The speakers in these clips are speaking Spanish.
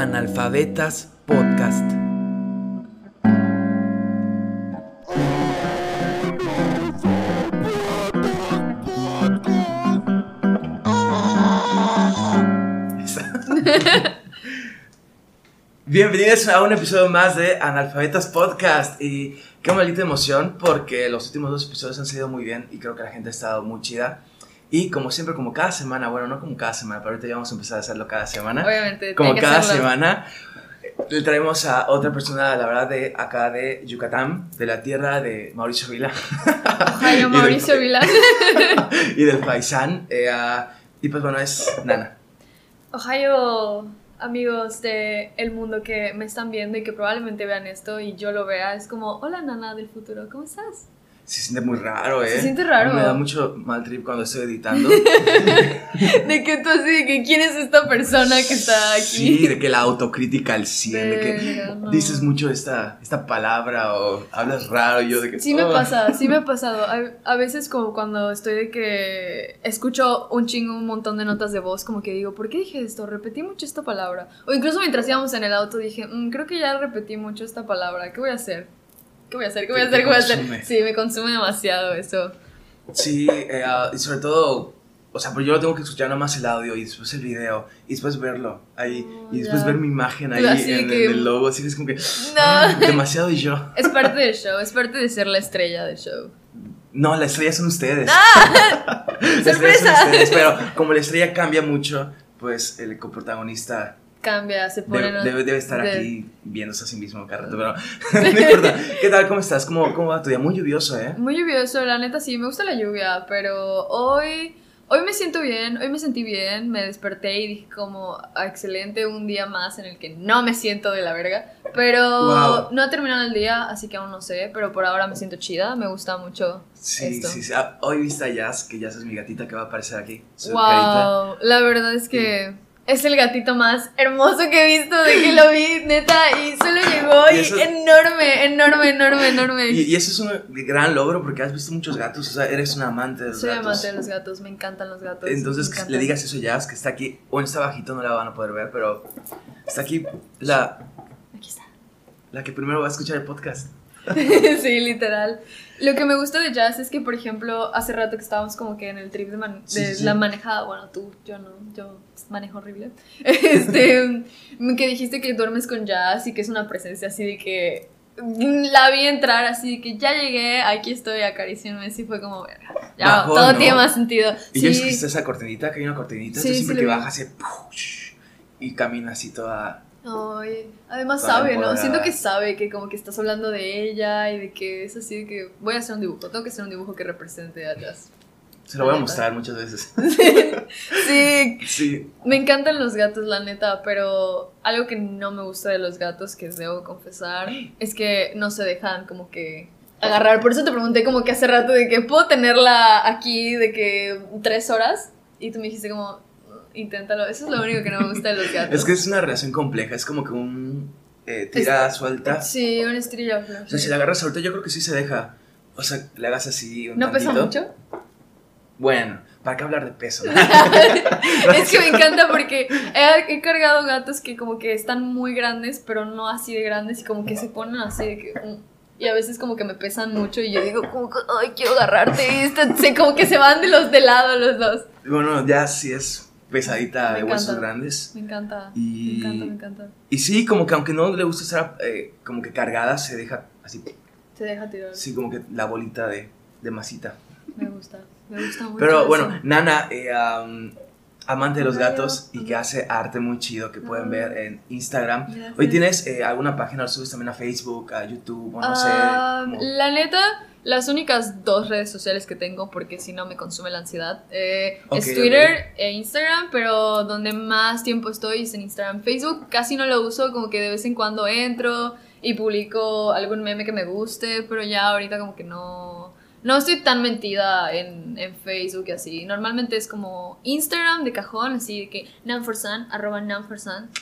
Analfabetas Podcast. Bienvenidos a un episodio más de Analfabetas Podcast y qué maldita emoción porque los últimos dos episodios han salido muy bien y creo que la gente ha estado muy chida. Y como siempre, como cada semana, bueno, no como cada semana, pero ahorita ya vamos a empezar a hacerlo cada semana. Obviamente. Como cada hacerlo. semana, le traemos a otra persona, la verdad, de acá de Yucatán, de la tierra de Mauricio Vila. Ohio, del- Mauricio Vila. y del paisán. eh, ah, y pues bueno, es Nana. Ohio, amigos de el mundo que me están viendo y que probablemente vean esto y yo lo vea, es como, hola nana del futuro, ¿cómo estás? Se siente muy raro, ¿eh? Se siente raro. Me da mucho mal trip cuando estoy editando. De que tú así, de que quién es esta persona que está aquí. Sí, de que la autocrítica al 100, de que Verga, no. dices mucho esta, esta palabra o hablas raro. Yo de que. Sí me "Oh". pasa, sí me ha pasado. A, a veces como cuando estoy de que escucho un chingo, un montón de notas de voz, como que digo, ¿por qué dije esto? Repetí mucho esta palabra. O incluso mientras íbamos en el auto dije, "Mm, creo que ya repetí mucho esta palabra. ¿Qué voy a hacer? ¿Qué voy a hacer? ¿Qué voy a hacer? ¿Qué voy a hacer? Sí, me consume demasiado eso. Sí, eh, ah, y sobre todo, o sea, pero yo lo tengo que escuchar nada más el audio y después el video y después verlo ahí Oh, y después ya. ver mi imagen ahí Así en, que- en el logo, así que es como que No. demasiado y yo. Es parte del show, es parte de ser la estrella del show. No, la estrella son ustedes. ¡Ah! La estrella son ¡Sorpresa! ustedes, pero como la estrella cambia mucho, pues el coprotagonista Cambia, se pone... debe, debe, debe estar de- aquí viéndose a sí mismo cada rato, pero no importa. ¿Qué tal? ¿Cómo estás? ¿Cómo, cómo va tu día? Muy lluvioso, ¿eh? Muy lluvioso, la neta sí, me gusta la lluvia, pero hoy, hoy me siento bien, hoy me sentí bien, me desperté y dije como, "Ah, excelente, un día más en el que no me siento de la verga, pero Wow. no ha terminado el día, así que aún no sé, pero por ahora me siento chida, me gusta mucho Sí, esto. sí, sí. Ah, hoy viste a Jazz, que Jazz es mi gatita que va a aparecer aquí. Su carita. Wow, la verdad es que... Es el gatito más hermoso que he visto de que lo vi, neta, y solo llegó Y y, eso- enorme, enorme, enorme, enorme. Y, y eso es un gran logro porque has visto muchos gatos, o sea, eres un amante de los Soy gatos. amante de los gatos, me encantan los gatos. Entonces que le digas eso a Jazz, que está aquí, o está bajito, no la van a poder ver, pero está aquí la, Aquí está. la que primero va a escuchar el podcast. sí, literal. Lo que me gusta de jazz es que, por ejemplo, hace rato que estábamos como que en el trip de, man- Sí, de sí, sí. la manejada, bueno, tú, yo no, yo manejo horrible. Este, que dijiste que duermes con jazz y que es una presencia así de que la vi entrar así de que ya llegué, aquí estoy, acariciándome, así fue como, ya, Bajó, todo ¿no? tiene más sentido. Y sí, yo es que está esa cortinita, que hay una cortinita, Sí, sí siempre que baja ¡push! y camina así toda... Ay, además sabe, ¿no? Siento que sabe que como que estás hablando de ella y de que es así de que voy a hacer un dibujo, tengo que hacer un dibujo que represente a jazz. Se lo voy a mostrar muchas veces. Sí, Sí, me encantan los gatos, la neta, pero algo que no me gusta de los gatos, que debo confesar, es que no se dejan como que agarrar. Por eso te pregunté como que hace rato de que puedo tenerla aquí de que tres horas y tú me dijiste como "Mm, inténtalo. Eso es lo único que no me gusta de los gatos. es que es una relación compleja, es como que un eh, tira suelta. Sí, una estrella. O sea, si la agarras suelta, yo creo que sí se deja. O sea, le hagas así un ¿No pesa tantito. mucho? Bueno, ¿para qué hablar de peso? es que me encanta porque he, he cargado gatos que como que están muy grandes, pero no así de grandes y como que se ponen así de que... mm, Y a veces como que me pesan mucho y yo digo como que, ay, quiero agarrarte. Y se- como que se van de los de lado los dos. bueno, ya sí es pesadita Me de huesos grandes. Me encanta. Y- Me encanta, me encanta. Y sí, como que aunque no le gusta estar eh, como que cargada, se deja así, Se deja tirar. sí, como que la bolita de, de masita. Me gusta. Me gusta mucho. Pero eso. bueno, Nana, eh, am, amante de los gatos y que hace arte muy chido que pueden ver en Instagram. Gracias. Hoy tienes eh, alguna página, lo subes también a Facebook, a YouTube, o no sé. Como- La neta, las únicas dos redes sociales que tengo, porque si no me consume la ansiedad, eh, es. Twitter e Instagram, pero donde más tiempo estoy es en Instagram. Facebook casi no lo uso, como que de vez en cuando entro y publico algún meme que me guste, pero ya ahorita como que no... No estoy tan metida en, en Facebook y así. Normalmente es como Instagram de cajón, así de que Nanforsan, arroba Nanforsan.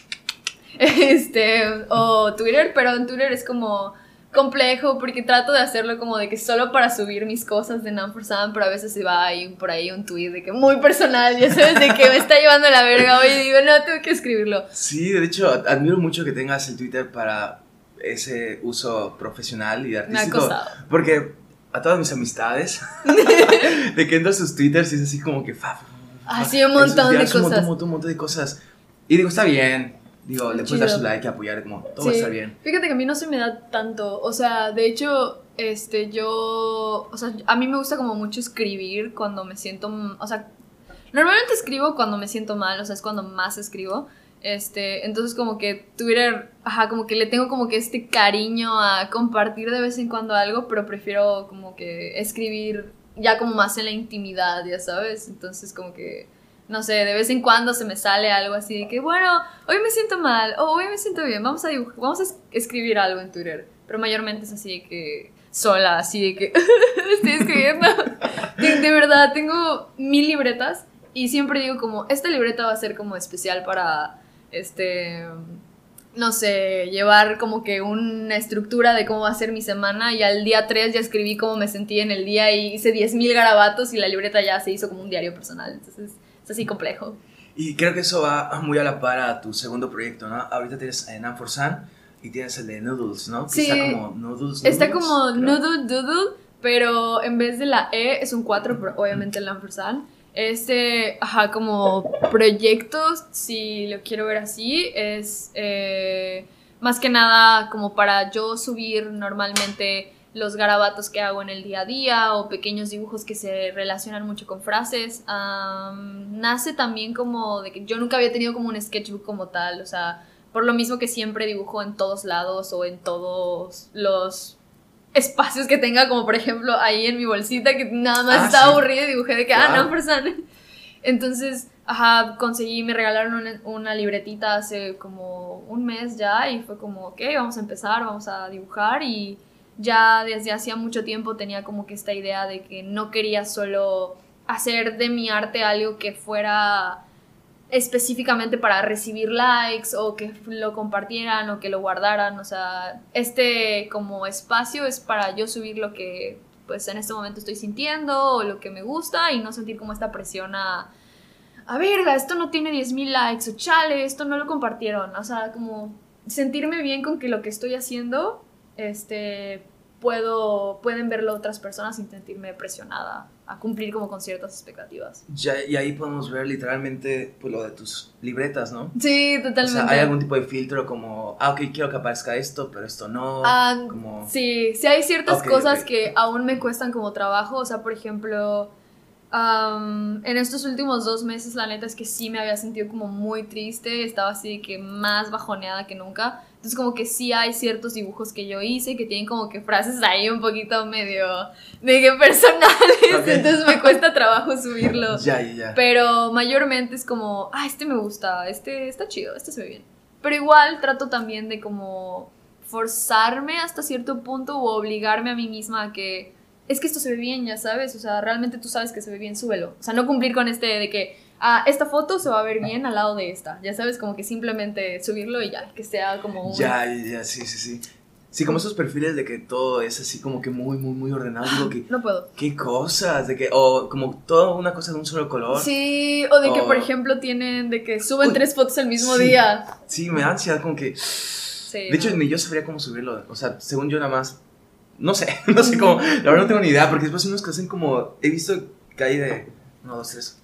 Este, o Twitter, pero en Twitter es como complejo porque trato de hacerlo como de que solo para subir mis cosas de Nan for Sam, pero a veces se va ahí por ahí un tweet de que muy personal, ya sabes, de que me está llevando la verga hoy y digo, no, tengo que escribirlo. Sí, de hecho, admiro mucho que tengas el Twitter para ese uso profesional y Me ha artístico. costado. Porque a todas mis amistades, de que entro a sus twitters y es así como que... Fa, fa, fa. Así un montón de cosas. un montón, un montón de cosas. Y digo, está bien. Digo, le puedes dar su like y apoyar, como todo va a Sí. estar bien. Fíjate que a mí no se me da tanto, o sea, de hecho, este, yo, o sea, a mí me gusta como mucho escribir cuando me siento, o sea, normalmente escribo cuando me siento mal, o sea, es cuando más escribo, este, entonces como que Twitter, ajá, como que le tengo como que este cariño a compartir de vez en cuando algo, pero prefiero como que escribir ya como más en la intimidad, ya sabes, entonces como que no sé, de vez en cuando se me sale algo así de que, bueno, hoy me siento mal, o hoy me siento bien, vamos a dibujar, vamos a es- escribir algo en Twitter. Pero mayormente es así de que, sola, así de que, estoy escribiendo. De, de verdad, tengo mil libretas y siempre digo como, esta libreta va a ser como especial para, este, no sé, llevar como que una estructura de cómo va a ser mi semana y al día 3 ya escribí cómo me sentí en el día y hice 10.000 garabatos y la libreta ya se hizo como un diario personal. Entonces es así complejo. Y creo que eso va muy a la par a tu segundo proyecto, ¿no? Ahorita tienes en Nan for Sun y tienes el de Noodles, ¿no? Que Sí. está como Noodles. Está Noodles, como creo. Noodle Doodle, pero en vez de la E es un 4, pero obviamente el ampersand. Este, ajá, como proyectos, si lo quiero ver así, es eh, más que nada como para yo subir normalmente los garabatos que hago en el día a día o pequeños dibujos que se relacionan mucho con frases. Nace también como de que yo nunca había tenido como un sketchbook como tal, o sea, por lo mismo que siempre dibujo en todos lados o en todos los espacios que tenga, como por ejemplo ahí en mi bolsita que nada más Ah, estaba sí. aburrida y dibujé de que, ah, no, persona. Entonces, ajá, conseguí, me regalaron una, una libretita hace como un mes ya y fue como, ok, vamos a empezar, vamos a dibujar y ya desde hacía mucho tiempo tenía como que esta idea de que no quería solo hacer de mi arte algo que fuera específicamente para recibir likes o que lo compartieran o que lo guardaran, o sea, este como espacio es para yo subir lo que pues en este momento estoy sintiendo o lo que me gusta y no sentir como esta presión a a verga, esto no tiene 10.000 likes o chale, esto no lo compartieron, o sea, como sentirme bien con que lo que estoy haciendo este puedo pueden verlo otras personas sin sentirme presionada a cumplir como con ciertas expectativas. Ya, y ahí podemos ver literalmente pues, lo de tus libretas, ¿no? Sí, O totalmente. sea, hay algún tipo de filtro como, ah, ok, quiero que aparezca esto, pero esto no. Ah, como... Sí, sí hay ciertas cosas que aún me cuestan como trabajo. O sea, por ejemplo, am, en estos últimos dos meses, la neta es que sí me había sentido como muy triste. Estaba así que más bajoneada que nunca. Entonces, como que sí hay ciertos dibujos que yo hice que tienen como que frases ahí un poquito medio, medio personales. Ok. Entonces, me cuesta trabajo subirlo. Ya, ya, ya. Pero mayormente es como, ah, este me gusta, este está chido, este se ve bien. Pero igual trato también de como forzarme hasta cierto punto o obligarme a mí misma a que es que esto se ve bien, ya sabes, o sea, realmente tú sabes que se ve bien, súbelo. O sea, no cumplir con este de que, ah, esta foto se va a ver bien al lado de esta, ya sabes, como que simplemente subirlo y ya, que sea como un... Ya, ya, sí, sí, sí. Sí, como esos perfiles de que todo es así como que muy, muy, muy ordenado. Digo que, No puedo. ¿qué cosas? De que, o como toda una cosa de un solo color. Sí, o de que, O- por ejemplo, tienen de que suben Uy, tres fotos el mismo sí. día. Sí, me da ansiedad como que... Sí, De hecho, no. ni yo sabría cómo subirlo. O sea, según yo nada más... No sé, no sé cómo. La verdad no tengo ni idea, porque después unos que hacen como... He visto que hay de... Uno, dos, tres.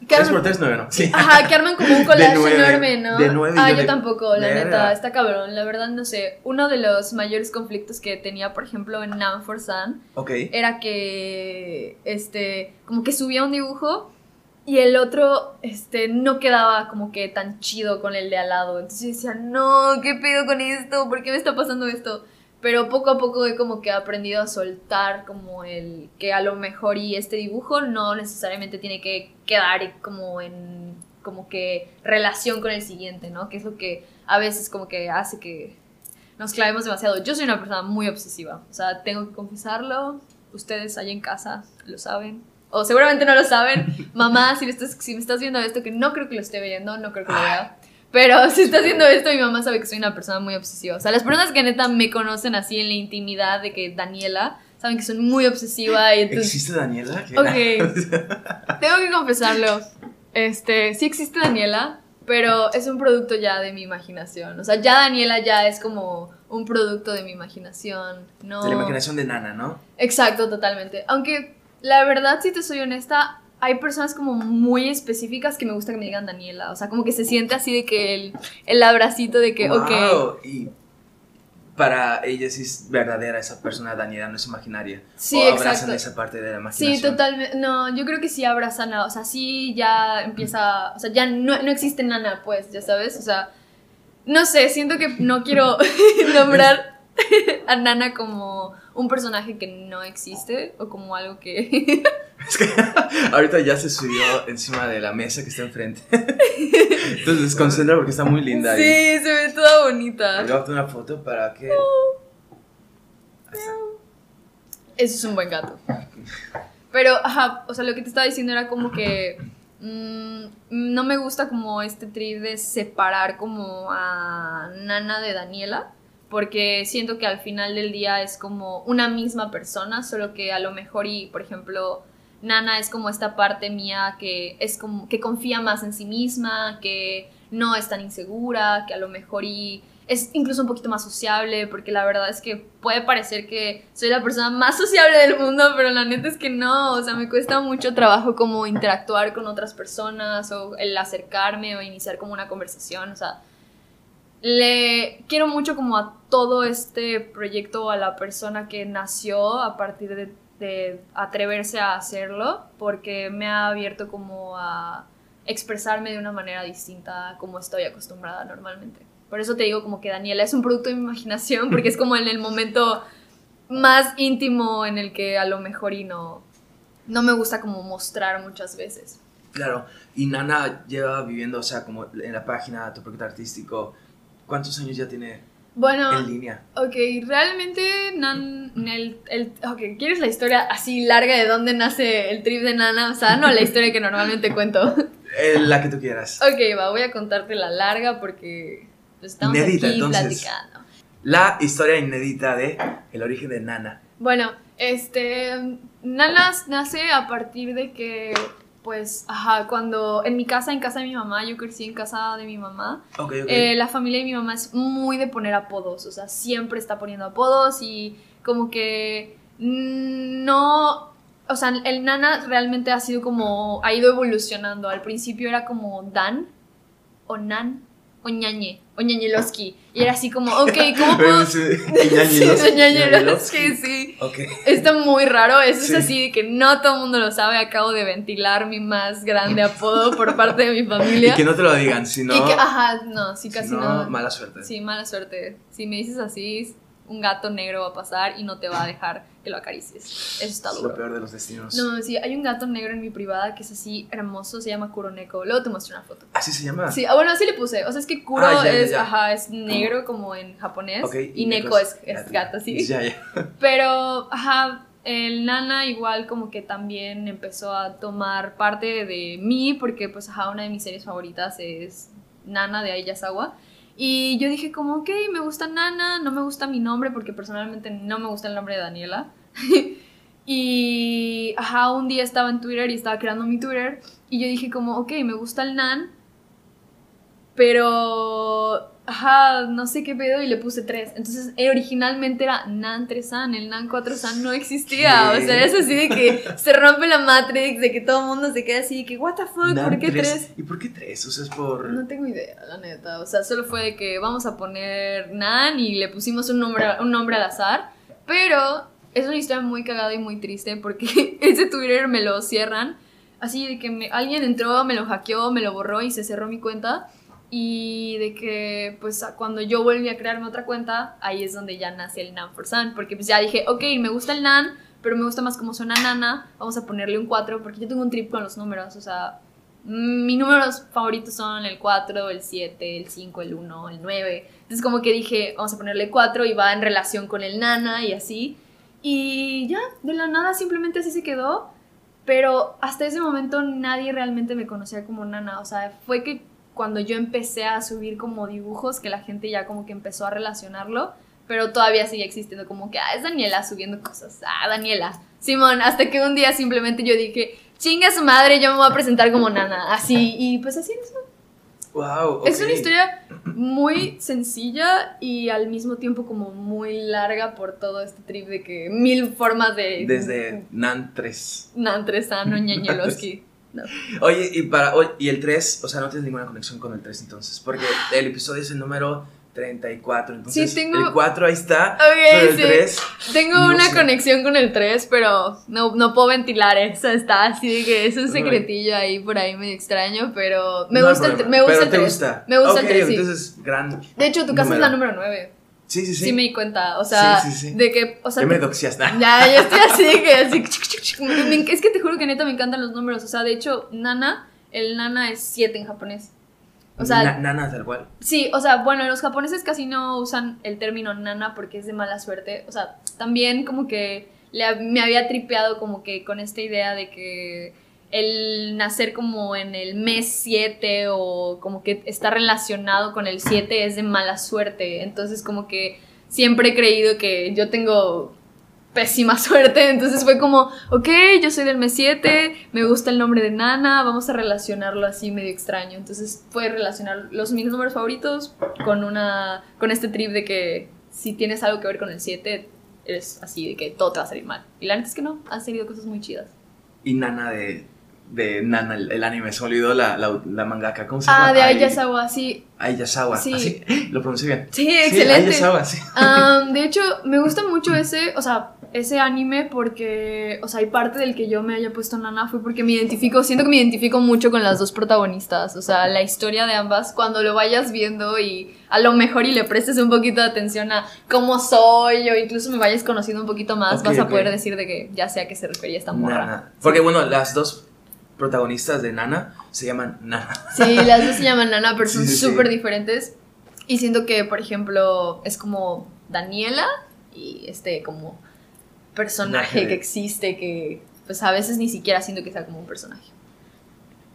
Que Tres arman- por tres, nueve, ¿no? Sí. Ajá, que arman como un collage nueve, enorme, ¿no? de nueve, ah, yo de- tampoco, la neta, está cabrón. La verdad, no sé. Uno de los mayores conflictos que tenía, por ejemplo, en Nam for Sun Ok. era que, este, como que subía un dibujo y el otro, este, no quedaba como que tan chido con el de al lado. Entonces yo decía, no, ¿qué pedo con esto? ¿Por qué me está pasando esto? Pero poco a poco he como que aprendido a soltar como el que a lo mejor y este dibujo no necesariamente tiene que quedar como en como que relación con el siguiente, ¿no? Que es lo que a veces como que hace que nos clavemos demasiado. Yo soy una persona muy obsesiva, o sea, tengo que confesarlo, ustedes allá en casa lo saben. O seguramente no lo saben. Mamá, si me, estás, si me estás viendo esto, que no creo que lo esté viendo, no creo que lo vea. Pero si está haciendo esto, mi mamá sabe que soy una persona muy obsesiva. O sea, las personas que neta me conocen así en la intimidad de que Daniela, saben que soy muy obsesiva y entonces... ¿Existe Daniela? ¿Qué Ok. Tengo que confesarlo. Este, sí existe Daniela, pero es un producto ya de mi imaginación. O sea, ya Daniela ya es como un producto de mi imaginación. No. De la imaginación de Nana, ¿no? Exacto, totalmente. Aunque la verdad, si te soy honesta, hay personas como muy específicas que me gusta que me digan Daniela. O sea, como que se siente así de que el, el abracito de que, ok. Wow, Y para ella sí es verdadera esa persona Daniela, no es imaginaria. Sí, o abrazan exacto. esa parte de la imaginación. Sí, totalmente. No, yo creo que sí abrazan a. O sea, sí ya empieza. O sea, ya no, no existe nana, pues, ya sabes. O sea, no sé, siento que no quiero nombrar a Nana como un personaje que no existe o como algo que. Es que ahorita ya se subió encima de la mesa que está enfrente. Entonces desconcentra porque está muy linda. ahí. sí, se ve toda bonita. Le voy a tomar una foto para que. Eso es un buen gato. Pero, ajá, o sea, lo que te estaba diciendo era como que mm, no me gusta como este trip de separar como a Nana de Daniela, porque siento que al final del día es como una misma persona, solo que a lo mejor y, por ejemplo, Nana es como esta parte mía que es como que confía más en sí misma, que no es tan insegura, que a lo mejor y es incluso un poquito más sociable, porque la verdad es que puede parecer que soy la persona más sociable del mundo, pero la neta es que no, o sea, me cuesta mucho trabajo como interactuar con otras personas o el acercarme o iniciar como una conversación, o sea, le quiero mucho como a todo este proyecto, a la persona que nació a partir de, de atreverse a hacerlo, porque me ha abierto como a expresarme de una manera distinta a como estoy acostumbrada normalmente. Por eso te digo como que Daniela es un producto de mi imaginación, porque es como en el momento más íntimo en el que a lo mejor y no, no me gusta como mostrar muchas veces. Claro, y Nana lleva viviendo, o sea, como en la página Tu Proyecto Artístico, ¿cuántos años ya tiene Bueno, en línea? ok, realmente Nan, el, el, ok, ¿quieres la historia así larga de dónde nace el trip de Nana? O sea, no la historia que normalmente cuento. Eh, la que tú quieras. Ok, va, voy a contarte la larga porque estamos Inédita, aquí entonces. platicando. La historia inédita de el origen de Nana. Bueno, este, Nana nace a partir de que, pues, ajá, cuando en mi casa, en casa de mi mamá, yo crecí en casa de mi mamá, eh, la familia de mi mamá es muy de poner apodos, o sea, siempre está poniendo apodos y como que no, o sea, el Nana realmente ha sido como, ha ido evolucionando, al principio era como Dan, o Nan, o Ñañe, o Ñañeloski, y era así como, ok, ¿cómo puedo...? Sí, Sí, Ñañeloski, Ñañeloski, sí. Ok. Está muy raro, eso Sí. es así de que no todo el mundo lo sabe. Acabo de ventilar mi más grande apodo por parte de mi Y familia. que no te lo digan, si no, Y ajá, no, sí, si casi no, no. mala suerte. Sí, mala suerte. Si me dices así, un gato negro va a pasar y no te va a dejar que lo acaricies. Eso está es lo duro. peor de los destinos. No, sí, hay un gato negro en mi privada que es así hermoso, se llama Kuroneko. Luego te muestro una foto. ¿Así se llama? Sí, ah, bueno, así le puse. O sea, es que Kuro Ah, ya, es, ya. ajá, es negro como en japonés. Ok, y, Neko es, es gato, sí. Ya, ya. Pero, ajá, el Nana igual como que también empezó a tomar parte de mí, porque pues, ajá, una de mis series favoritas es Nana de Ayasawa. Y yo dije como, ok, me gusta Nana, no me gusta mi nombre, porque personalmente no me gusta el nombre de Daniela. y, ajá, un día estaba en Twitter y estaba creando mi Twitter, y yo dije como, ok, me gusta el Nan, pero, ajá, no sé qué pedo y le puse 3. Entonces, originalmente era Nan 3san, el Nan 4san no existía. ¿Qué? O sea, es así de que se rompe la Matrix, de que todo el mundo se queda así, de que, what the fuck, Nan ¿por qué tres. 3? ¿Y por qué tres? O sea, es por... No tengo idea, la neta. O sea, solo fue de que vamos a poner Nan y le pusimos un nombre, un nombre al azar. Pero es una historia muy cagada y muy triste porque ese Twitter me lo cierran. Así de que me- alguien entró, me lo hackeó, me lo borró y se cerró mi cuenta. Y de que, pues, cuando yo volví a crearme otra cuenta, ahí es donde ya nace el Nan for Sun. Porque pues ya dije, ok, me gusta el Nan, pero me gusta más como suena Nana. Vamos a ponerle un 4 porque yo tengo un trip con los números. O sea, mm, mis números favoritos son el 4, el 7, el 5, el 1, el 9. Entonces como que dije, vamos a ponerle 4 y va en relación con el Nana y así. Y ya, de la nada simplemente así se quedó. Pero hasta ese momento nadie realmente me conocía como Nana. O sea, fue que cuando yo empecé a subir como dibujos que la gente ya como que empezó a relacionarlo, pero todavía sigue existiendo como que, ah, es Daniela subiendo cosas, ah, Daniela. Simón, hasta que un día simplemente yo dije, chinga su madre, yo me voy a presentar como nana, así, y pues así es. Wow, Es una historia muy sencilla y al mismo tiempo como muy larga por todo este trip de que mil formas de... Desde Nan 3. Nan 3 Ano Ñañelowski. No. Oye, y, para, y el 3, o sea, no tienes ninguna conexión con el 3 entonces, porque el episodio es el número 34, entonces Sí, tengo- el 4 ahí está, Ok, pero el sí. 3... Tengo No una sé. conexión con el 3, pero no, no puedo ventilar eso. Está así de que es un secretillo ahí por ahí medio extraño, pero me no gusta el, me gusta pero el te 3. gusta. Me gusta Ok, el 3, sí. entonces, gran... De hecho, tu casa es número. la número 9. Sí, sí, sí. Sí. me di cuenta. O sea, Sí, sí, sí. de que. O sea, ya me doxias. Ya, yo estoy así que así. Es que te juro que neta me encantan los números. O sea, de hecho, Nana, el Nana es 7 en japonés. O sea, Na- nana, tal cual. Sí, o sea, bueno, los japoneses casi no usan el término nana porque es de mala suerte. O sea, también como que le- me había tripeado como que con esta idea de que el nacer como en el mes 7 o como que está relacionado con el 7 es de mala suerte. Entonces como que siempre he creído que yo tengo pésima suerte. Entonces fue como, ok, yo soy del mes 7, me gusta el nombre de Nana, vamos a relacionarlo así medio extraño. Entonces fue relacionar los mis números favoritos con una con este trip de que si tienes algo que ver con el 7, eres así de que todo te va a salir mal. Y la neta es que no, han salido cosas muy chidas. Y Nana de, de Nana, el, anime, se olvidó la, la, la mangaka. ¿Cómo se llama? Ah, de Ayasawa, sí. Ayasawa. Sí. Así, lo pronuncié bien. Sí, excelente. Ayasawa, sí. De hecho, me gusta mucho ese, o sea, ese anime porque, o sea, y parte del que yo me haya puesto nana fue porque me identifico, siento que me identifico mucho con las dos protagonistas, o sea, la historia de ambas, cuando lo vayas viendo y a lo mejor y le prestes un poquito de atención a cómo soy o incluso me vayas conociendo un poquito más, vas a poder decir de que ya sé a qué se refería esta morra. Porque bueno, las dos protagonistas de Nana se llaman Nana. Sí, las dos se llaman Nana, pero son Sí, sí, sí. súper diferentes. Y siento que, por ejemplo, es como Daniela y este como personaje que existe que pues a veces ni siquiera siento que sea como un personaje.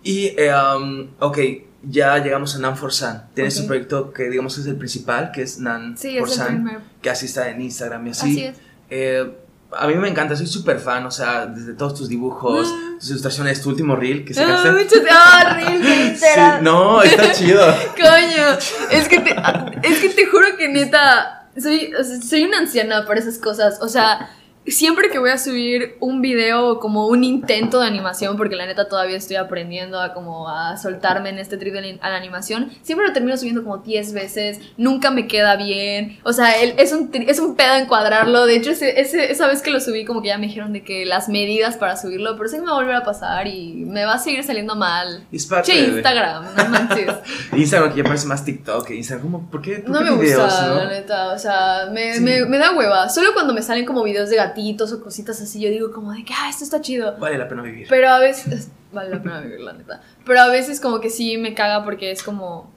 Y, eh, um, ok, ya llegamos a Nan for San. Tienes Ok. un proyecto que digamos es el principal, que es Nan Sí, for es el San, primer. que así está en Instagram y así. Así es. Eh, a mí me encanta, soy súper fan, o sea, desde todos tus dibujos, Ah. tus ilustraciones, tu último reel que Ah, sacaste. muchas- ah, Reel Sí, no, está chido. Coño, es que te, es que te juro que neta, soy, o sea, soy una anciana para esas cosas. O sea, siempre que voy a subir un video como un intento de animación, porque la neta todavía estoy aprendiendo a como a soltarme en este trip de la- a la animación, siempre lo termino subiendo como 10 veces, nunca me queda bien. O sea, el- es, un, es un pedo encuadrarlo. De hecho, ese, ese- esa vez que lo subí, como que ya me dijeron de que las medidas para subirlo, pero sé que me va a volver a pasar y me va a seguir saliendo mal. Es parte Che, de- Instagram, no manches. Instagram que ya parece más TikTok que Instagram. ¿Por qué? ¿Por No qué me videos, gusta, no? la neta. O sea, me, Sí. me, me da hueva. Solo cuando me salen como videos de gatitos o cositas así, yo digo como de que, ah, esto está chido. Vale la pena vivir. Pero a veces. Vale la pena vivir, la neta. Pero a veces como que sí me caga porque es como.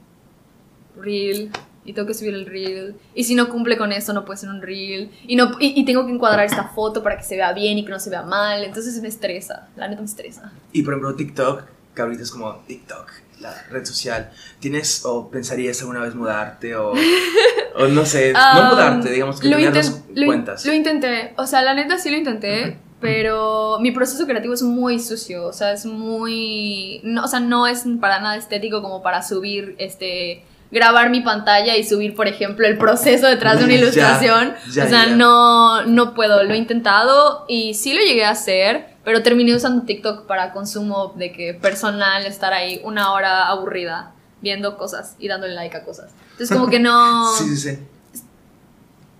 Reel. Y tengo que subir el reel. Y si no cumple con esto, no puede ser un reel. Y, no, y, y tengo que encuadrar esta foto para que se vea bien y que no se vea mal. Entonces me estresa. La neta me estresa. Y por ejemplo, TikTok, que ahorita es como TikTok, la red social. ¿Tienes o pensarías alguna vez mudarte o, o no sé, no Um, mudarte, digamos que lo, inten- lo cuentas? lo intenté, o sea, la neta sí lo intenté, pero mi proceso creativo es muy sucio, o sea, es muy, no, o sea, no es para nada estético como para subir, este, grabar mi pantalla y subir, por ejemplo, el proceso detrás de una Ya, ilustración, ya, o sea, ya. no, no puedo, lo he intentado y sí lo llegué a hacer, pero terminé usando TikTok para consumo de que personal, estar ahí una hora aburrida viendo cosas y dándole like a cosas. Entonces como que no Sí, sí, sí.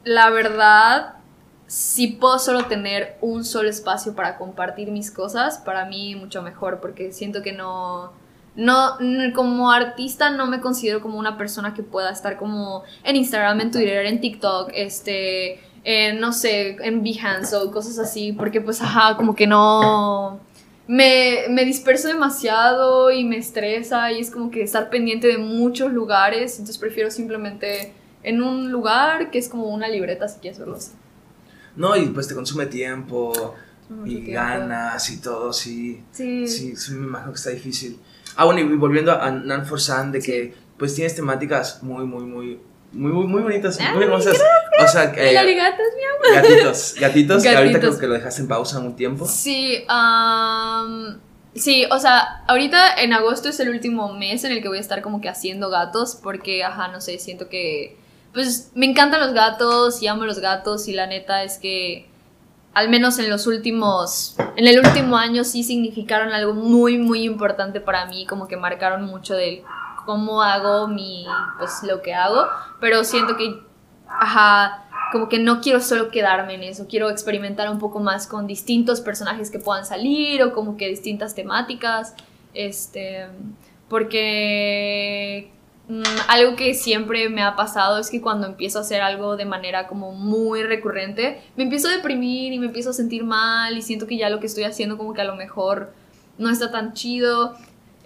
la verdad, si puedo solo tener un solo espacio para compartir mis cosas, para mí mucho mejor, porque siento que no, no, como artista no me considero como una persona que pueda estar como en Instagram, en Twitter, en TikTok, este, en, no sé, en Behance o cosas así, porque pues, ajá, como que no... Me, me disperso demasiado y me estresa y es como que estar pendiente de muchos lugares, entonces prefiero simplemente en un lugar que es como una libreta si quieres verlo así. No, y pues te consume tiempo Mucho y tiempo. ganas y todo, sí. Sí. Sí, sí, me imagino que está difícil. Ah, bueno, y volviendo a Nan for Sun, de que pues tienes temáticas muy, muy, muy, muy, muy, bonitas, muy hermosas. O sea, eh, mi amor. gatitos, gatitos, que ahorita Gatitos. creo que lo dejaste en pausa un tiempo. Sí, am, sí, o sea, ahorita en agosto es el último mes en el que voy a estar como que haciendo gatos porque, ajá, no sé, siento que, pues me encantan los gatos y amo los gatos y la neta es que al menos en los últimos, en el último año sí significaron algo muy, muy importante para mí, como que marcaron mucho de cómo hago mi, pues lo que hago, pero siento que, ajá, como que no quiero solo quedarme en eso, quiero experimentar un poco más con distintos personajes que puedan salir o como que distintas temáticas, este, porque mm, algo que siempre me ha pasado es que cuando empiezo a hacer algo de manera como muy recurrente, me empiezo a deprimir y me empiezo a sentir mal y siento que ya lo que estoy haciendo como que a lo mejor no está tan chido.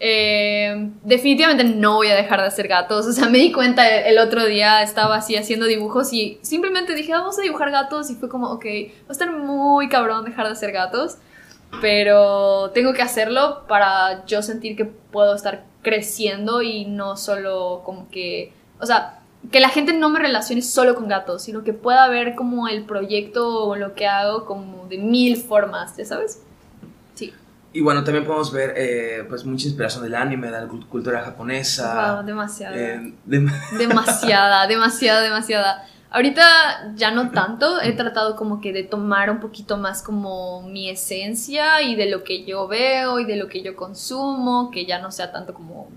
Eh, definitivamente no voy a dejar de hacer gatos. O sea, me di cuenta el otro día, estaba así haciendo dibujos y simplemente dije, "Ah, vamos a dibujar gatos. Y fue como, ok, va a estar muy cabrón dejar de hacer gatos. Pero tengo que hacerlo para yo sentir que puedo estar creciendo y no solo como que. O sea, que la gente no me relacione solo con gatos, sino que pueda ver como el proyecto o lo que hago como de mil formas, ¿ya sabes? Y bueno, también podemos ver eh, pues mucha inspiración del anime, de la cult- cultura japonesa. Wow, demasiado. eh, de- Demasiada, demasiada, demasiada. Ahorita ya no tanto, he tratado como que de tomar un poquito más como mi esencia y de lo que yo veo y de lo que yo consumo, que ya no sea tanto como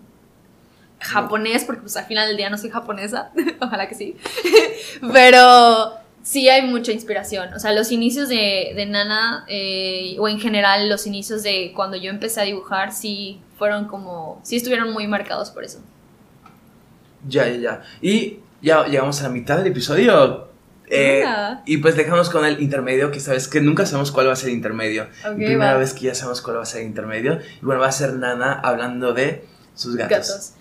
japonés, porque pues al final del día no soy japonesa, ojalá que sí, pero sí hay mucha inspiración, o sea, los inicios de, de Nana eh, o en general los inicios de cuando yo empecé a dibujar sí fueron como, sí estuvieron muy marcados por eso. ya, ya, ya. Y ya llegamos a la mitad del episodio. Eh, y pues dejamos con el intermedio, que sabes que nunca sabemos cuál va a ser el intermedio. Primera va. vez que ya sabemos cuál va a ser el intermedio. Y bueno, va a ser Nana hablando de sus gatos. gatos.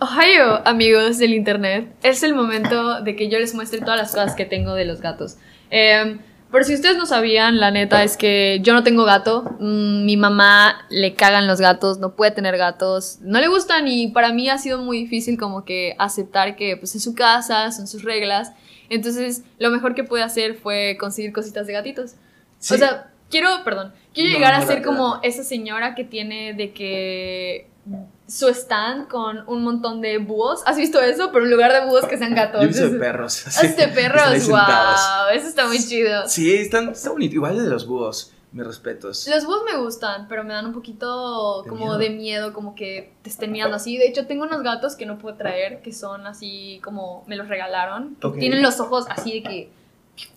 Ohio, amigos del internet, es el momento de que yo les muestre todas las cosas que tengo de los gatos. Eh, por si ustedes no sabían, la neta es que yo no tengo gato. Mm, mi mamá le cagan los gatos, no puede tener gatos, no le gustan y para mí ha sido muy difícil como que aceptar que pues es su casa, son sus reglas. Entonces, lo mejor que pude hacer fue conseguir cositas de gatitos. Sí. O sea, quiero, perdón, quiero No, llegar no, a ser date, como esa señora que tiene de que su stand con un montón de búhos. ¿Has visto eso? Pero en lugar de búhos que sean gatos. Yo he visto de perros. Ah, de perros, wow, eso está muy chido. Sí, están, está bonito. Igual de los búhos. Mis respetos. Los búhos me gustan, pero me dan un poquito ¿De como miedo? de miedo, como que te estén mirando así. De hecho, tengo unos gatos que no puedo traer, que son así como me los regalaron, que Ok. tienen los ojos así de que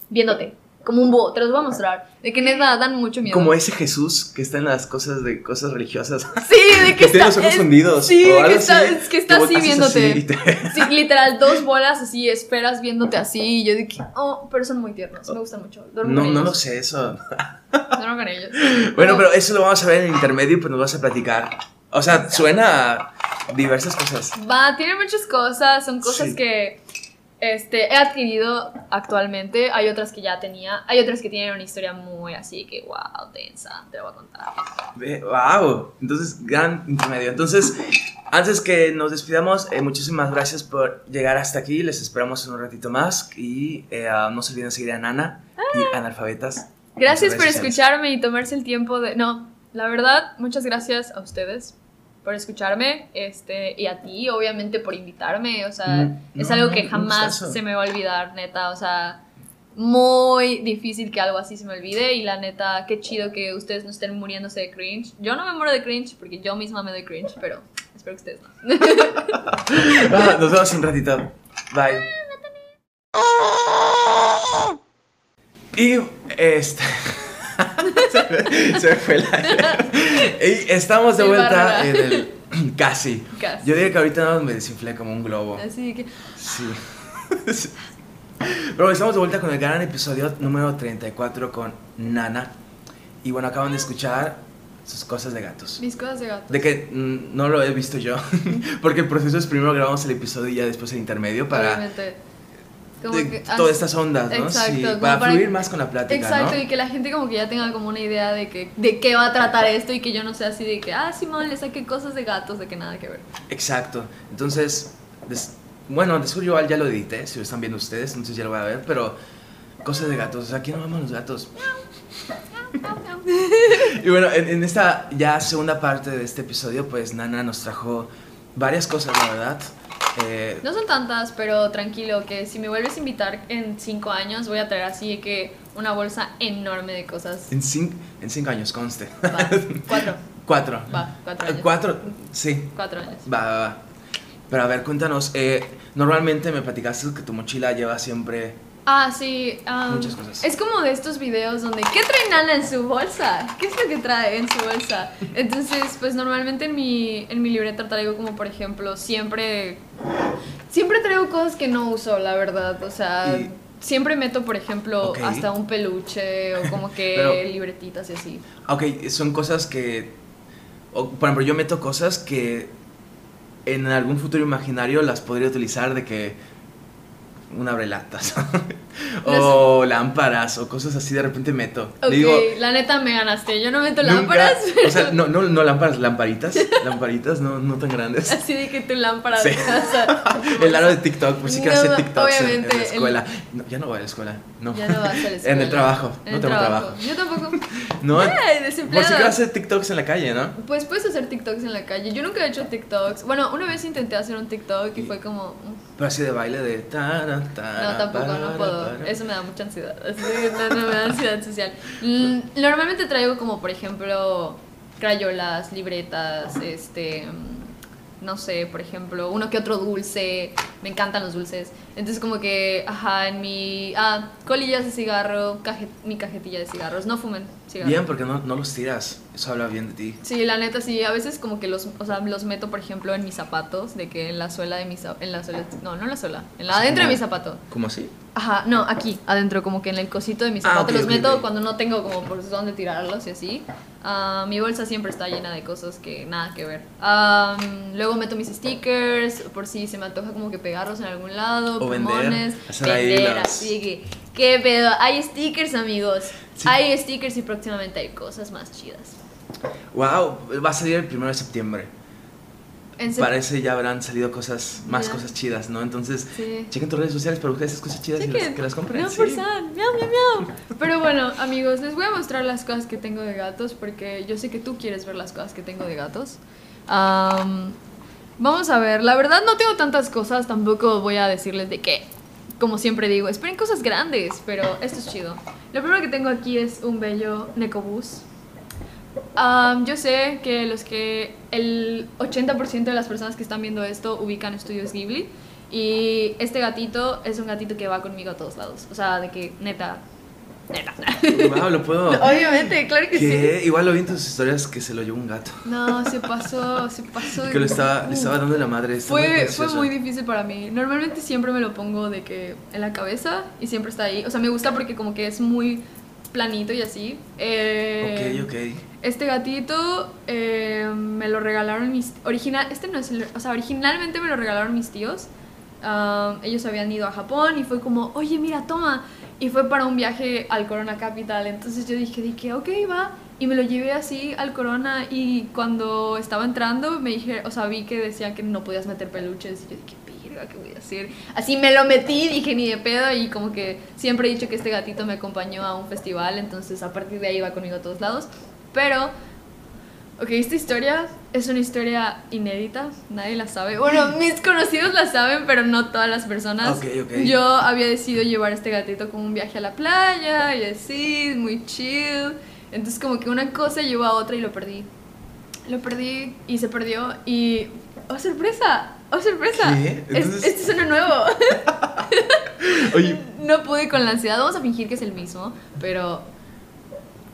viéndote, como un búho. Te los voy a mostrar. De que neta dan mucho miedo. Como ese Jesús que está en las cosas de cosas religiosas. Sí, de que, que tiene está, los ojos es- hundidos. Sí, de que está, así, es que está así haces viéndote. te- Sí, literal, dos bolas así, esperas viéndote así. Y yo que, oh, pero son muy tiernos, me gustan mucho. Duermo No, con no lo sé eso. Duermo con ellos. Bueno, No. pero eso lo vamos a ver en el intermedio y pues nos vas a platicar. O sea, suena a diversas cosas. Va, tiene muchas cosas, son cosas Sí. que este, he adquirido actualmente. Hay otras que ya tenía, hay otras que tienen una historia muy así que, wow, tensa, te lo voy a contar. Wow. Entonces, gran intermedio. Entonces, antes que nos despidamos, eh, muchísimas gracias por llegar hasta aquí. Les esperamos en un ratito más. Y eh, ah, no se olviden seguir a Nana y Analfabetas. Gracias por escucharme y tomarse el tiempo de... No, la verdad, muchas gracias a ustedes por escucharme este, y a ti, obviamente, por invitarme. O sea, Mm, es no, algo no, que jamás gustazo. se me va a olvidar, neta. O sea, muy difícil que algo así se me olvide y la neta, qué chido que ustedes no estén muriéndose de cringe. Yo no me muero de cringe porque yo misma me doy cringe, pero espero que ustedes no. Ah, nos vemos en un ratito. Bye. Y este. se, se fue la. y estamos de Sí, vuelta en el. Casi. Casi. Yo diría que ahorita nada más me desinflé como un globo. Así que... Sí. Pero estamos de vuelta con el gran episodio número 34 con Nana. Y bueno, acaban de escuchar sus cosas de gatos. Mis cosas de gato. De que mm, no lo he visto yo. Porque el proceso es primero grabamos el episodio y ya después el intermedio para Obviamente. Como de que- todas as- estas ondas, ¿no? Exacto, Sí, para, para fluir más con la plática, Exacto, ¿no? y que la gente como que ya tenga como una idea de que de qué va a tratar esto y que yo no sea así de que, ah, Simón, le saqué cosas de gatos, de que nada que ver. Exacto. Entonces, des- bueno, de seguro yo ya lo edité, si lo están viendo ustedes, entonces ya lo voy a ver, pero cosas de gatos, o sea, ¿quién no ama los gatos? Y bueno, en, en esta ya segunda parte de este episodio, pues Nana nos trajo varias cosas, la verdad. Eh, No son tantas, pero tranquilo, que si me vuelves a invitar en cinco años voy a traer así que una bolsa enorme de cosas. en, cinco, en cinco años, conste. Va, cuatro, Cuatro. va, cuatro años. Cuatro, sí. Cuatro años. Va, va, va. Pero a ver, cuéntanos. eh, normalmente me platicaste que tu mochila lleva siempre. Ah, sí. am, Muchas cosas. Es como de estos videos donde, ¿qué trae Nana en su bolsa? ¿Qué es lo que trae en su bolsa? Entonces, pues normalmente en mi, en mi libreta traigo como, por ejemplo, siempre... Siempre traigo cosas que no uso, la verdad. O sea, Y- siempre meto, por ejemplo, hasta un peluche o como que Pero- libretitas y así. Ok, son cosas que. o, por ejemplo, yo meto cosas que en algún futuro imaginario las podría utilizar de que. Un abrelatas. o lámparas o cosas así de repente meto. Ok, Digo, la neta me ganaste. Yo no meto nunca- lámparas, O sea, no, no, no lámparas, lamparitas. Lamparitas, no, no tan grandes. así de que tu lámpara Sí. de casa. El aro de TikTok, por si que No, hace TikToks en- la el- escuela. No, ya no voy a la escuela, no. Ya no vas a la escuela. En el trabajo, En no el tengo trabajo. Yo tampoco. No, por si que hace TikToks en la calle, ¿no? Pues puedes hacer TikToks en la calle. Yo nunca he hecho TikToks. Bueno, una vez intenté hacer un TikTok y Y- fue como. Pero así de baile de tara, No, tampoco, para, no puedo. Eso me da mucha ansiedad. Me da ansiedad social. Mm, Normalmente traigo como, por ejemplo, crayolas, libretas, este. mm, No sé, por ejemplo, uno que otro dulce. Me encantan los dulces. Entonces, como que, ajá, en mi. Ah, colillas de cigarro, caje- mi cajetilla de cigarros. No fumen cigarros. Bien, porque no, no los tiras. Eso habla bien de ti. Sí, la neta sí, a veces como que los, o sea, los meto, por ejemplo, en mis zapatos, de que en la suela de mis, en la suela, no, no en la suela, en la adentro de mi zapato. ¿Cómo así? Ajá, no, aquí, adentro, como que en el cosito de mi Ah, zapato ok, los meto cuando no tengo como por dónde tirarlos y así. Ah, mi bolsa siempre está llena de cosas que nada que ver. Ah, luego meto mis stickers, por si se me antoja como que pegarlos en algún lado, O vender, hacer vender, así que, qué pedo, hay stickers amigos, Sí. hay stickers y próximamente hay cosas más chidas. Wow, va a salir el primero de septiembre. En sep- Parece ya habrán salido cosas, más Ya. cosas chidas, ¿no? Entonces, Sí. chequen tus redes sociales para buscar esas cosas chidas y las, Chequen. que las compren. Miau sí. por san, miau, miau, miau. Pero bueno, amigos, les voy a mostrar las cosas que tengo de gatos porque yo sé que tú quieres ver las cosas que tengo de gatos. Am, vamos a ver, la verdad no tengo tantas cosas, tampoco voy a decirles de qué. Como siempre digo, esperen cosas grandes, pero esto es chido. Lo primero que tengo aquí es un bello Necobus. Am, yo sé que los que el 80% de las personas que están viendo esto ubican Estudios Ghibli y este gatito es un gatito que va conmigo a todos lados, o sea, de que neta. Wow, lo puedo. Obviamente, claro que ¿Qué? sí. Igual lo vi en tus historias que se lo llevó un gato. No, se pasó, se pasó. de- Que lo estaba, le estaba dando la madre. Fue, fue muy difícil para mí. Normalmente siempre me lo pongo de que en la cabeza y siempre está ahí. O sea, me gusta porque como que es muy planito y así. Eh, Ok, ok. Este gatito eh, me lo regalaron mis... Original, este no es el... O sea, originalmente me lo regalaron mis tíos. Ah, ellos habían ido a Japón y fue como, oye, mira, toma. Y fue para un viaje al Corona Capital. Entonces yo dije, dije, ok, va. Y me lo llevé así al Corona y cuando estaba entrando me dije, o sea, vi que decían que no podías meter peluches. Y yo dije, ¿qué voy a hacer? Así me lo metí, dije, ni de pedo. Y como que siempre he dicho que este gatito me acompañó a un festival. Entonces a partir de ahí va conmigo a todos lados. Pero, ok, esta historia es una historia inédita, nadie la sabe. Bueno, mis conocidos la saben, pero no todas las personas. Ok, ok. Yo había decidido llevar a este gatito como un viaje a la playa y así, muy chill. Entonces como que una cosa llevó a otra y lo perdí. Lo perdí y se perdió y... ¡Oh, sorpresa! ¡Oh, sorpresa! ¿Qué? Es- este es uno nuevo. Oye, no pude con la ansiedad. Vamos a fingir que es el mismo, pero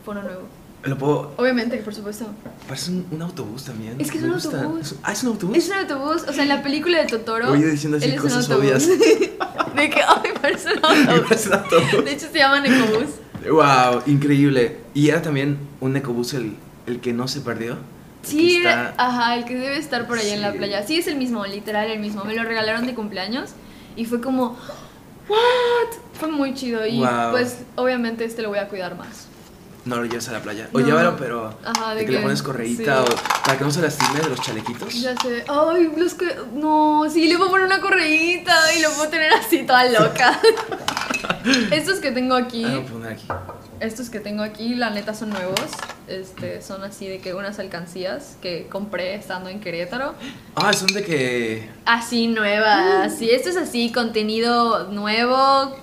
fue uno nuevo. Lo puedo. Obviamente, por supuesto. Parece un, un autobús también. Es que es Me un gusta. autobús. Ah, es un autobús. Es un autobús, o sea, en la película de Totoro. Oye, diciendo así él cosas obvias. de que, ay, parece un autobús. Es un autobús. De hecho, se llama Necobús. Wow, increíble. Y era también un ecobús el, el que no se perdió. Sí, está- ajá, el que debe estar por allá en la Sí. playa. Sí, es el mismo, literal, el mismo. Me lo regalaron de cumpleaños y fue como, ¿What? Fue muy chido y Wow. pues obviamente este lo voy a cuidar más. No lo llevas a la playa. O No. llévalo, pero Ajá, de de que le que- pones correíta sí. o para que no se lastime de los chalequitos. Ya sé. Ay, los que. No, sí, le puedo poner una correíta y lo puedo tener así toda loca. Estos que tengo aquí, Ah, poner aquí. estos que tengo aquí, la neta son nuevos. Este, son así de que unas alcancías que compré estando en Querétaro. Ah, son de que. Así nuevas. Sí, esto es así, contenido nuevo.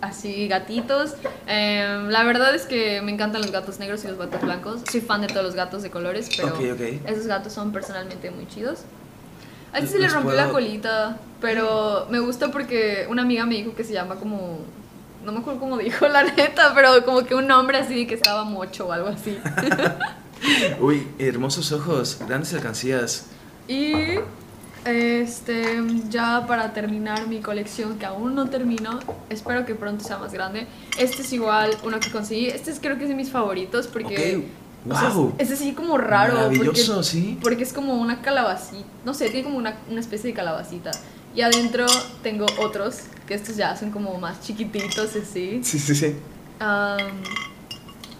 Así, gatitos. Em, la verdad es que me encantan los gatos negros y los gatos blancos. Soy fan de todos los gatos de colores, pero Ok, ok. esos gatos son personalmente muy chidos. A este se le rompió la puedo- colita, pero me gusta porque una amiga me dijo que se llama como... No me acuerdo cómo dijo la neta, pero como que un nombre así que estaba mocho o algo así. Uy, hermosos ojos, grandes alcancías. Y este, ya para terminar mi colección, que aún no termino, espero que pronto sea más grande. Este es igual uno que conseguí. Este es, creo que es de mis favoritos porque. Ok, o sea, wow. es así como raro. Maravilloso, porque, sí. Porque es como una calabacita. No sé, tiene como una, una especie de calabacita. Y adentro tengo otros, que estos ya son como más chiquititos, así. Sí, sí, sí. Am,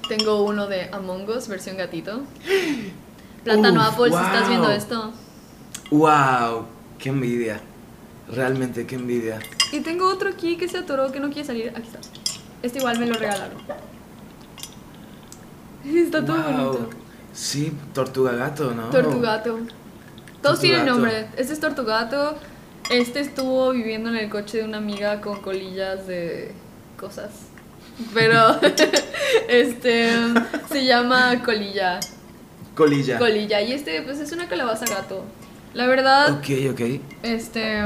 tengo uno de Among Us, versión gatito. Plátano Uf, Apple, si estás viendo wow. esto. Wow, qué envidia. Realmente, qué envidia. Y tengo otro aquí que se atoró, que no quiere salir. Aquí está. Este igual me lo regalaron. Está todo Wow. bonito. Sí, tortuga gato, ¿no? Tortugato. Todos tienen nombre. Este es Tortugato. Este estuvo viviendo en el coche de una amiga con colillas de cosas. Pero este se llama colilla. Colilla. Colilla. Y este pues es una calabaza gato. La verdad, Ok, ok. Este.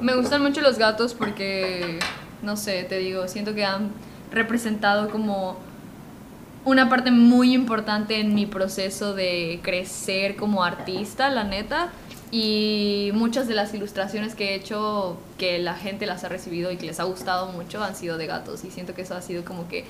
Me gustan mucho los gatos porque. No sé, te digo, siento que han representado como una parte muy importante en mi proceso de crecer como artista, la neta. Y muchas de las ilustraciones que he hecho, que la gente las ha recibido y que les ha gustado mucho, han sido de gatos. Y siento que eso ha sido como que.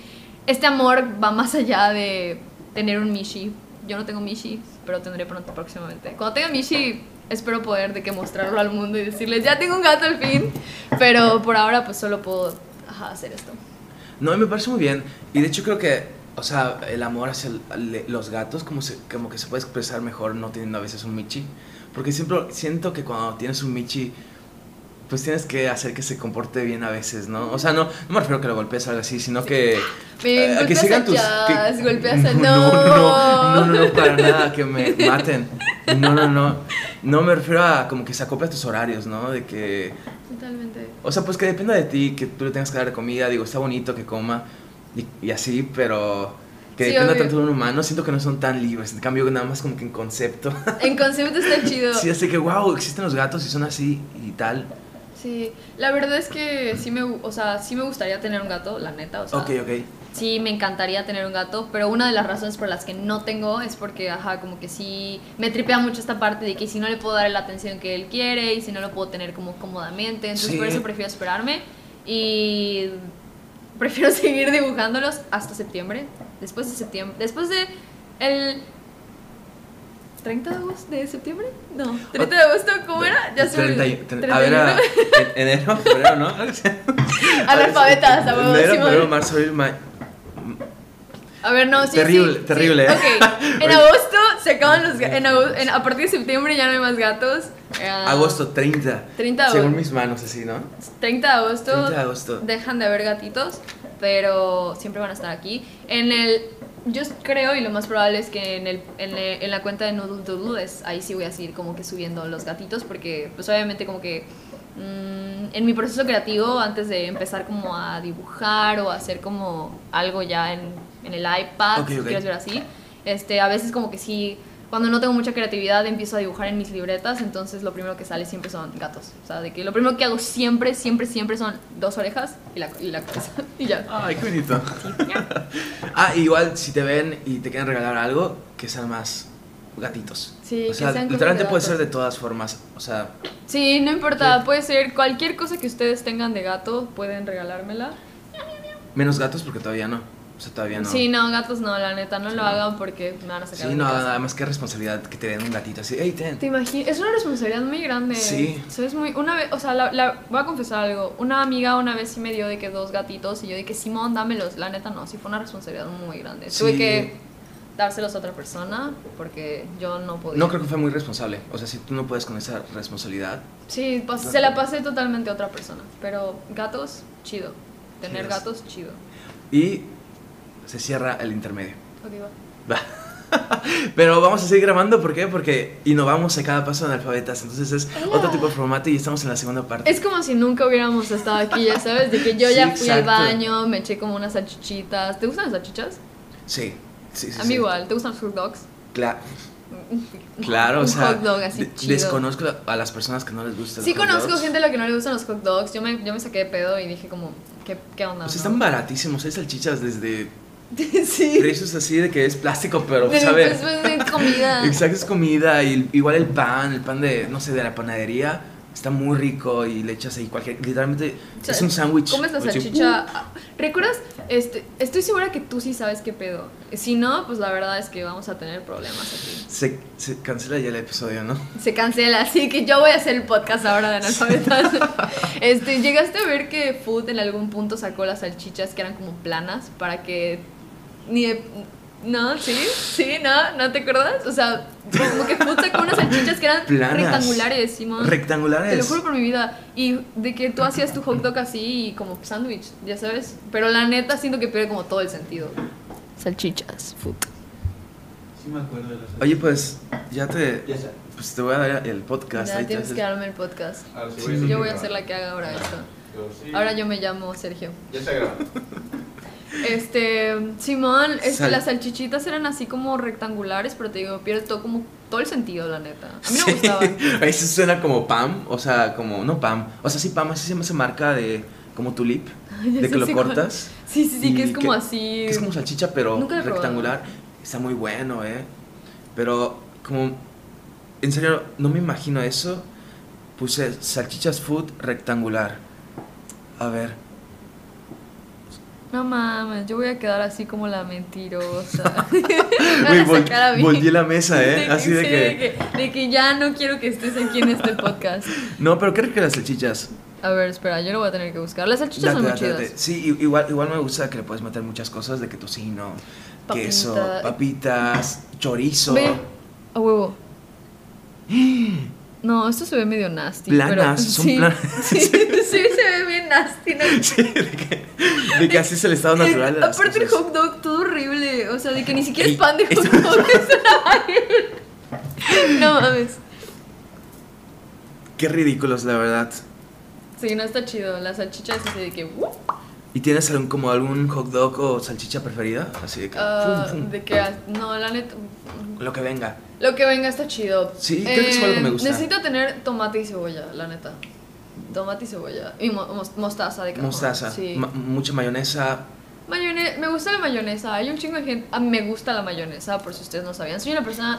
Este amor va más allá de tener un Mishi. Yo no tengo Mishi, pero tendré pronto próximamente. Cuando tenga Mishi, espero poder de que mostrarlo al mundo y decirles, ya tengo un gato al fin. Pero por ahora, pues solo puedo hacer esto. No, me parece muy bien. Y de hecho creo que, o sea, el amor hacia los gatos como, como que se puede expresar mejor no teniendo a veces un Michi. Porque siempre siento que cuando tienes un Michi, pues tienes que hacer que se comporte bien a veces, ¿no? O sea, no, no me refiero a que lo golpees o algo así, sino que... Me eh, a que sigan a tus... Jazz, que- golpeas a- no, no. no, no, no, para nada, que me maten. No, no, no. No me refiero a como que se acople a tus horarios, ¿no? De que... Totalmente. O sea, pues que dependa de ti, que tú le tengas que dar de comida, digo, está bonito que coma y, y así, pero que Sí, dependa obvio. tanto de un humano, siento que no son tan libres, en cambio nada más como que en concepto. En concepto está chido. sí, así que, wow, existen los gatos y son así y tal. Sí, la verdad es que sí me, o sea, sí me gustaría tener un gato, la neta, o sea, Ok, ok. sí me encantaría tener un gato, pero una de las razones por las que no tengo es porque, ajá, como que sí me tripea mucho esta parte de que si no le puedo dar la atención que él quiere y si no lo puedo tener como cómodamente, entonces Sí. por eso prefiero esperarme y prefiero seguir dibujándolos hasta septiembre, después de septiembre, después de el 30 de agosto de septiembre, no, 30 de agosto, ¿cómo era? Ya se me Treinta y- olvidó. tre- a ver, a- 31. en- enero, febrero, ¿no? Analfabetas, a huevo, Enero, febrero, marzo, abril, mayo. A ver, no, sí, Terrible, sí, terrible, sí. ¿eh? Ok, en agosto se acaban los en agosto, en- a partir de septiembre ya no hay más gatos. Eh, Agosto 30. 30 de Según agosto. mis manos, así, ¿no? 30 de agosto, 30 de agosto. dejan de haber gatitos, pero siempre van a estar aquí. En el yo creo y lo más probable es que en, el, en, le- en la cuenta de Noodle Doodle es, ahí sí voy a seguir como que subiendo los gatitos porque pues obviamente como que mm, en mi proceso creativo antes de empezar como a dibujar o a hacer como algo ya en, en el iPad, si quieres ver así, este, a veces como que sí, cuando no tengo mucha creatividad empiezo a dibujar en mis libretas, entonces lo primero que sale siempre son gatos. O sea, de que lo primero que hago siempre, siempre, siempre son dos orejas y la, y la cabeza. Y ya. Ay, qué bonito. ah, igual si te ven y te quieren regalar algo, que sean más gatitos. Sí, o que sea, sean literalmente de puede ser de todas formas. O sea, Sí, no importa, puede ser cualquier cosa que ustedes tengan de gato, pueden regalármela. menos gatos porque todavía no. O sea, todavía no. Sí, no, gatos no, la neta, no lo hagan porque me van a sacar Sí, no, además qué responsabilidad que te den un gatito así. ¡Ey, ten! ¿Te imaginas? Es una responsabilidad muy grande. Sí. ¿Sabes? Muy, una vez, o sea, la, la- voy a confesar algo. Una amiga una vez sí me dio de que dos gatitos y yo que Simón, dámelos. La neta no, sí fue una responsabilidad muy grande. Tuve que dárselos a otra persona porque yo no podía. No creo que fue muy responsable. O sea, si tú no puedes con esa responsabilidad. Sí, pues, se la pasé totalmente a otra persona. Pero gatos, chido. Tener es. gatos, chido. Y se cierra el intermedio. Ok, va. Va. Pero vamos a seguir grabando, ¿por qué? Porque innovamos a cada paso en alfabetas. Entonces es otro tipo de formato y estamos en la segunda parte. Es como si nunca hubiéramos estado aquí, ya sabes, de que yo Sí, ya fui al baño, me eché como unas salchichitas. ¿Te gustan las salchichas? Sí, sí, sí. a mí sí. igual. ¿Te gustan los hot dogs? Cla- claro, o sea. de- desconozco a las personas que no les gustan. Sí los hot conozco dogs. gente a la que no le gustan los hot dogs. Yo me, yo me saqué de pedo y dije como, ¿qué, qué onda? No? están baratísimos, hay salchichas desde sí. precios así de que es plástico, pero Pero sabe. pues, pues, es comida. Exacto, es comida. Y igual el pan, el pan de, no sé, de la panadería. Está muy rico y le echas ahí cualquier. Literalmente O sea, es un sándwich. Comes la salchicha. ah, ¿Recuerdas? Este, estoy segura que tú sí sabes qué pedo. Si no, pues la verdad es que vamos a tener problemas aquí. Se, se cancela ya el episodio, ¿no? Se cancela, así que yo voy a hacer el podcast ahora de analfabetas. este, ¿Llegaste a ver que Food en algún punto sacó las salchichas que eran como planas para que ni de- No, sí, sí, no, ¿no te acuerdas? O sea, como que Food sacó unas salchichas que eran Planas. rectangulares, Simón. Rectangulares. Te lo juro por mi vida. Y de que tú hacías tu hot dog así y como sándwich, ya sabes. Pero la neta siento que pierde como todo el sentido. Salchichas, food. Sí me acuerdo de las Oye, pues ya te. Ya. Pues te voy a dar el podcast. Ya ahí te tienes haces- que darme el podcast. Ahora sí Yo voy a ser la que haga ahora esto. Ahora yo me llamo Sergio. Ya está grabando. Este, Simón, Sal- las salchichitas eran así como rectangulares, pero te digo, pierde todo como todo el sentido, la neta. A mí no Sí. me gustaban. Eso suena como Pam, o sea, como. No Pam. O sea, sí, Pam, así se llama esa marca de. Como tulip. De que lo sí cortas. Sí, sí, sí, que es como así. Que es como salchicha, pero Nunca rectangular. Está muy bueno, ¿eh? Pero, como. En serio, no me imagino eso. Puse salchichas food rectangular. A ver. No mames, yo voy a quedar así como la mentirosa. Güey, Van a vol- sacar a mí. volteé la mesa, ¿eh? Así de sí, que- de que. de que ya no quiero que estés aquí en este podcast. No, pero creo que las salchichas. A ver, espera, yo lo voy a tener que buscar. Las salchichas son Date, chidas. date. Sí, igual, igual me gusta que le puedes meter muchas cosas de que tocino, Papita. queso, papitas, chorizo. Ve, a huevo. No, esto se ve medio nasty. Planas, pero, son sí, planas. Sí, sí, se ve bien nasty. ¿no? Sí, de que, de que así es el estado natural de Aparte el hot dog, todo horrible. O sea, de que ni siquiera Ey, es pan de hot dog. es- no mames. Qué ridículos, la verdad. Sí, no está chido. La salchicha es así de que. uh, ¿Y tienes algún, como algún hot dog o salchicha preferida? Así de que. ah, pum, pum, de que. No, la neta. Lo que venga. Lo que venga está chido. Sí, creo que eso es algo que me gusta. Necesito tener tomate y cebolla, la neta. Tomate y cebolla. Y mo- mos- mostaza de cajón. Mostaza. Sí. ma- mucha mayonesa. Mayone- me gusta la mayonesa. Hay un chingo de gente. A mí me gusta la mayonesa, por si ustedes no sabían. Soy una persona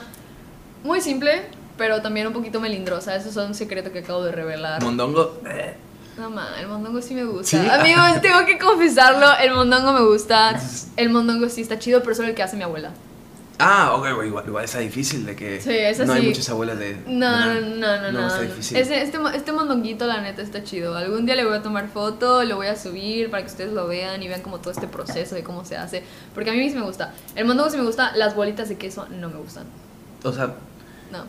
muy simple, pero también un poquito melindrosa. Eso es un secreto que acabo de revelar. Mondongo. eh, No, ma, el mondongo sí me gusta. ¿Sí? Amigos, tengo que confesarlo. El mondongo me gusta. El mondongo sí está chido, pero solo el que hace mi abuela. Ah, ok, güey, igual, igual está difícil de que Sí, esa no hay muchas abuelas de... No, de no, no, no. no, está difícil. Ese- este, este mondonguito, la neta, está chido. Algún día le voy a tomar foto, lo voy a subir para que ustedes lo vean y vean como todo este proceso de cómo se hace. Porque a mí sí me gusta. El mondongo sí me gusta, las bolitas de queso no me gustan. O sea, No.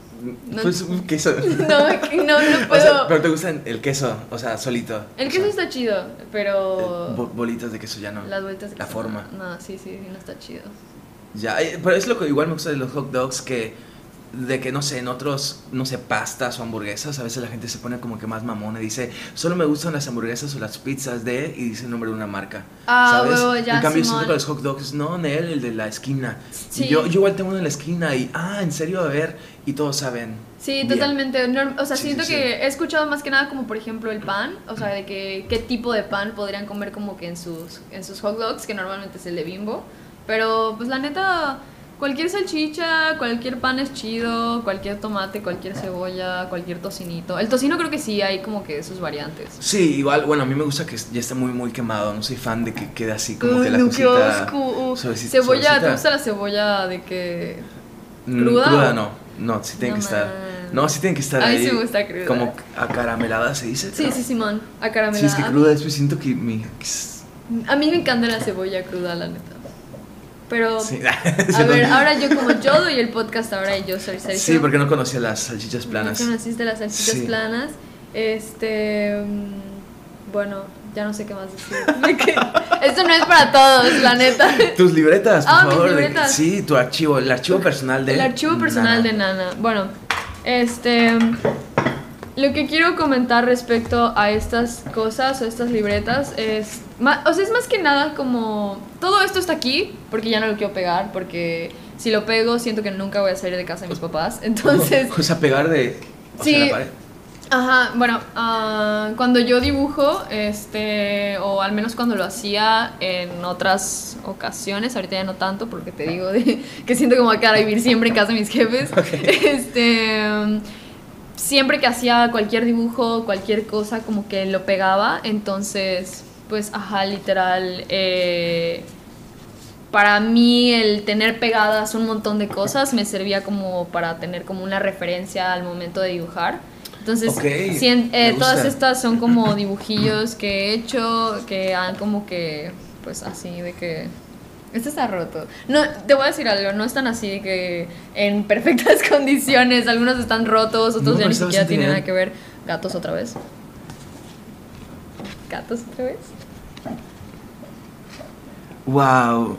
No. pues un queso. No, no, no O puedo. sea, pero te gustan el queso, o sea, solito. el O queso sea, está chido, pero. eh, bo- bolitas de queso ya no. las bolitas de La queso forma. No, no, sí, sí, no está chido. Ya, eh, pero es lo que igual me gusta de los hot dogs que de que no sé, en otros, no sé, pastas o hamburguesas, a veces la gente se pone como que más mamona y dice, solo me gustan las hamburguesas o las pizzas de, y dice el nombre de una marca. Ah, ¿Sabes? huevo, ya, en cambio, siento que los hot dogs, no, Nel, el de la esquina. Sí. Yo, yo igual tengo uno en la esquina y, ah, en serio, a ver, y todos saben. Sí, Bien. totalmente. Norm- o sea, Sí, siento sí, que he escuchado más que nada como por ejemplo el pan, o sea, de que qué tipo de pan podrían comer como que en sus en sus hot dogs, que normalmente es el de Bimbo, pero pues la neta Cualquier salchicha, cualquier pan es chido, cualquier tomate, cualquier cebolla, cualquier tocinito. El tocino creo que sí hay como que sus variantes. Sí, igual, bueno, a mí me gusta que ya está muy, muy quemado. No soy fan de que quede así como que la cosita suavecita- Cebolla, ¿te gusta la cebolla de que Mm, ¿Cruda Cruda o- no, no, sí tiene No, que estar. No, sí tiene que estar A mí ahí. sí me gusta cruda. Como acaramelada se dice. Sí, ¿no? sí, Simón, Sí, acaramelada. es que cruda después siento que mi... A mí me encanta la cebolla cruda, la neta. Pero, Sí. a ver, ahora yo como yo doy el podcast ahora y yo soy Sergio. Sí, porque no conocía las salchichas planas. ¿No conociste las salchichas Sí. planas? Este, mm, bueno, ya no sé qué más decir. Esto no es para todos, la neta. Tus libretas, por Ah, mis favor. de- libretas. sí, tu archivo, el archivo personal de. El archivo personal Nana. de Nana. Bueno, este. Lo que quiero comentar respecto a estas cosas o estas libretas es. ma- O sea, es más que nada como. Todo esto está aquí porque ya no lo quiero pegar. Porque si lo pego, siento que nunca voy a salir de casa de mis papás. Entonces. O sea, pegar de. O sea, Sí. la pared. Ajá, bueno, ah, cuando yo dibujo, este, o al menos cuando lo hacía en otras ocasiones, ahorita ya no tanto, porque te digo de, que siento como a vivir siempre en casa de mis jefes, este, siempre que hacía cualquier dibujo, cualquier cosa, como que lo pegaba, entonces, pues, ajá, literal, eh, para mí el tener pegadas un montón de cosas me servía como para tener como una referencia al momento de dibujar. Entonces, eh, todas estas son como dibujillos que he hecho, que han como que, pues así, de que... Este está roto. No, te voy a decir algo, no están así que en perfectas condiciones. Algunos están rotos, otros No, ya ni siquiera tienen nada que ver. Gatos otra vez. Gatos otra vez. Wow.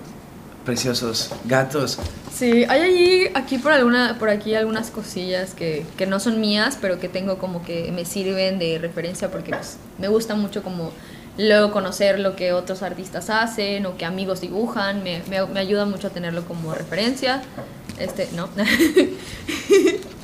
Preciosos. Gatos. Sí, hay allí, aquí por alguna, por aquí algunas cosillas que, que no son mías, pero que tengo como que me sirven de referencia porque pues, me gusta mucho como luego conocer lo que otros artistas hacen o que amigos dibujan, me, me, me ayuda mucho a tenerlo como referencia. Este, no.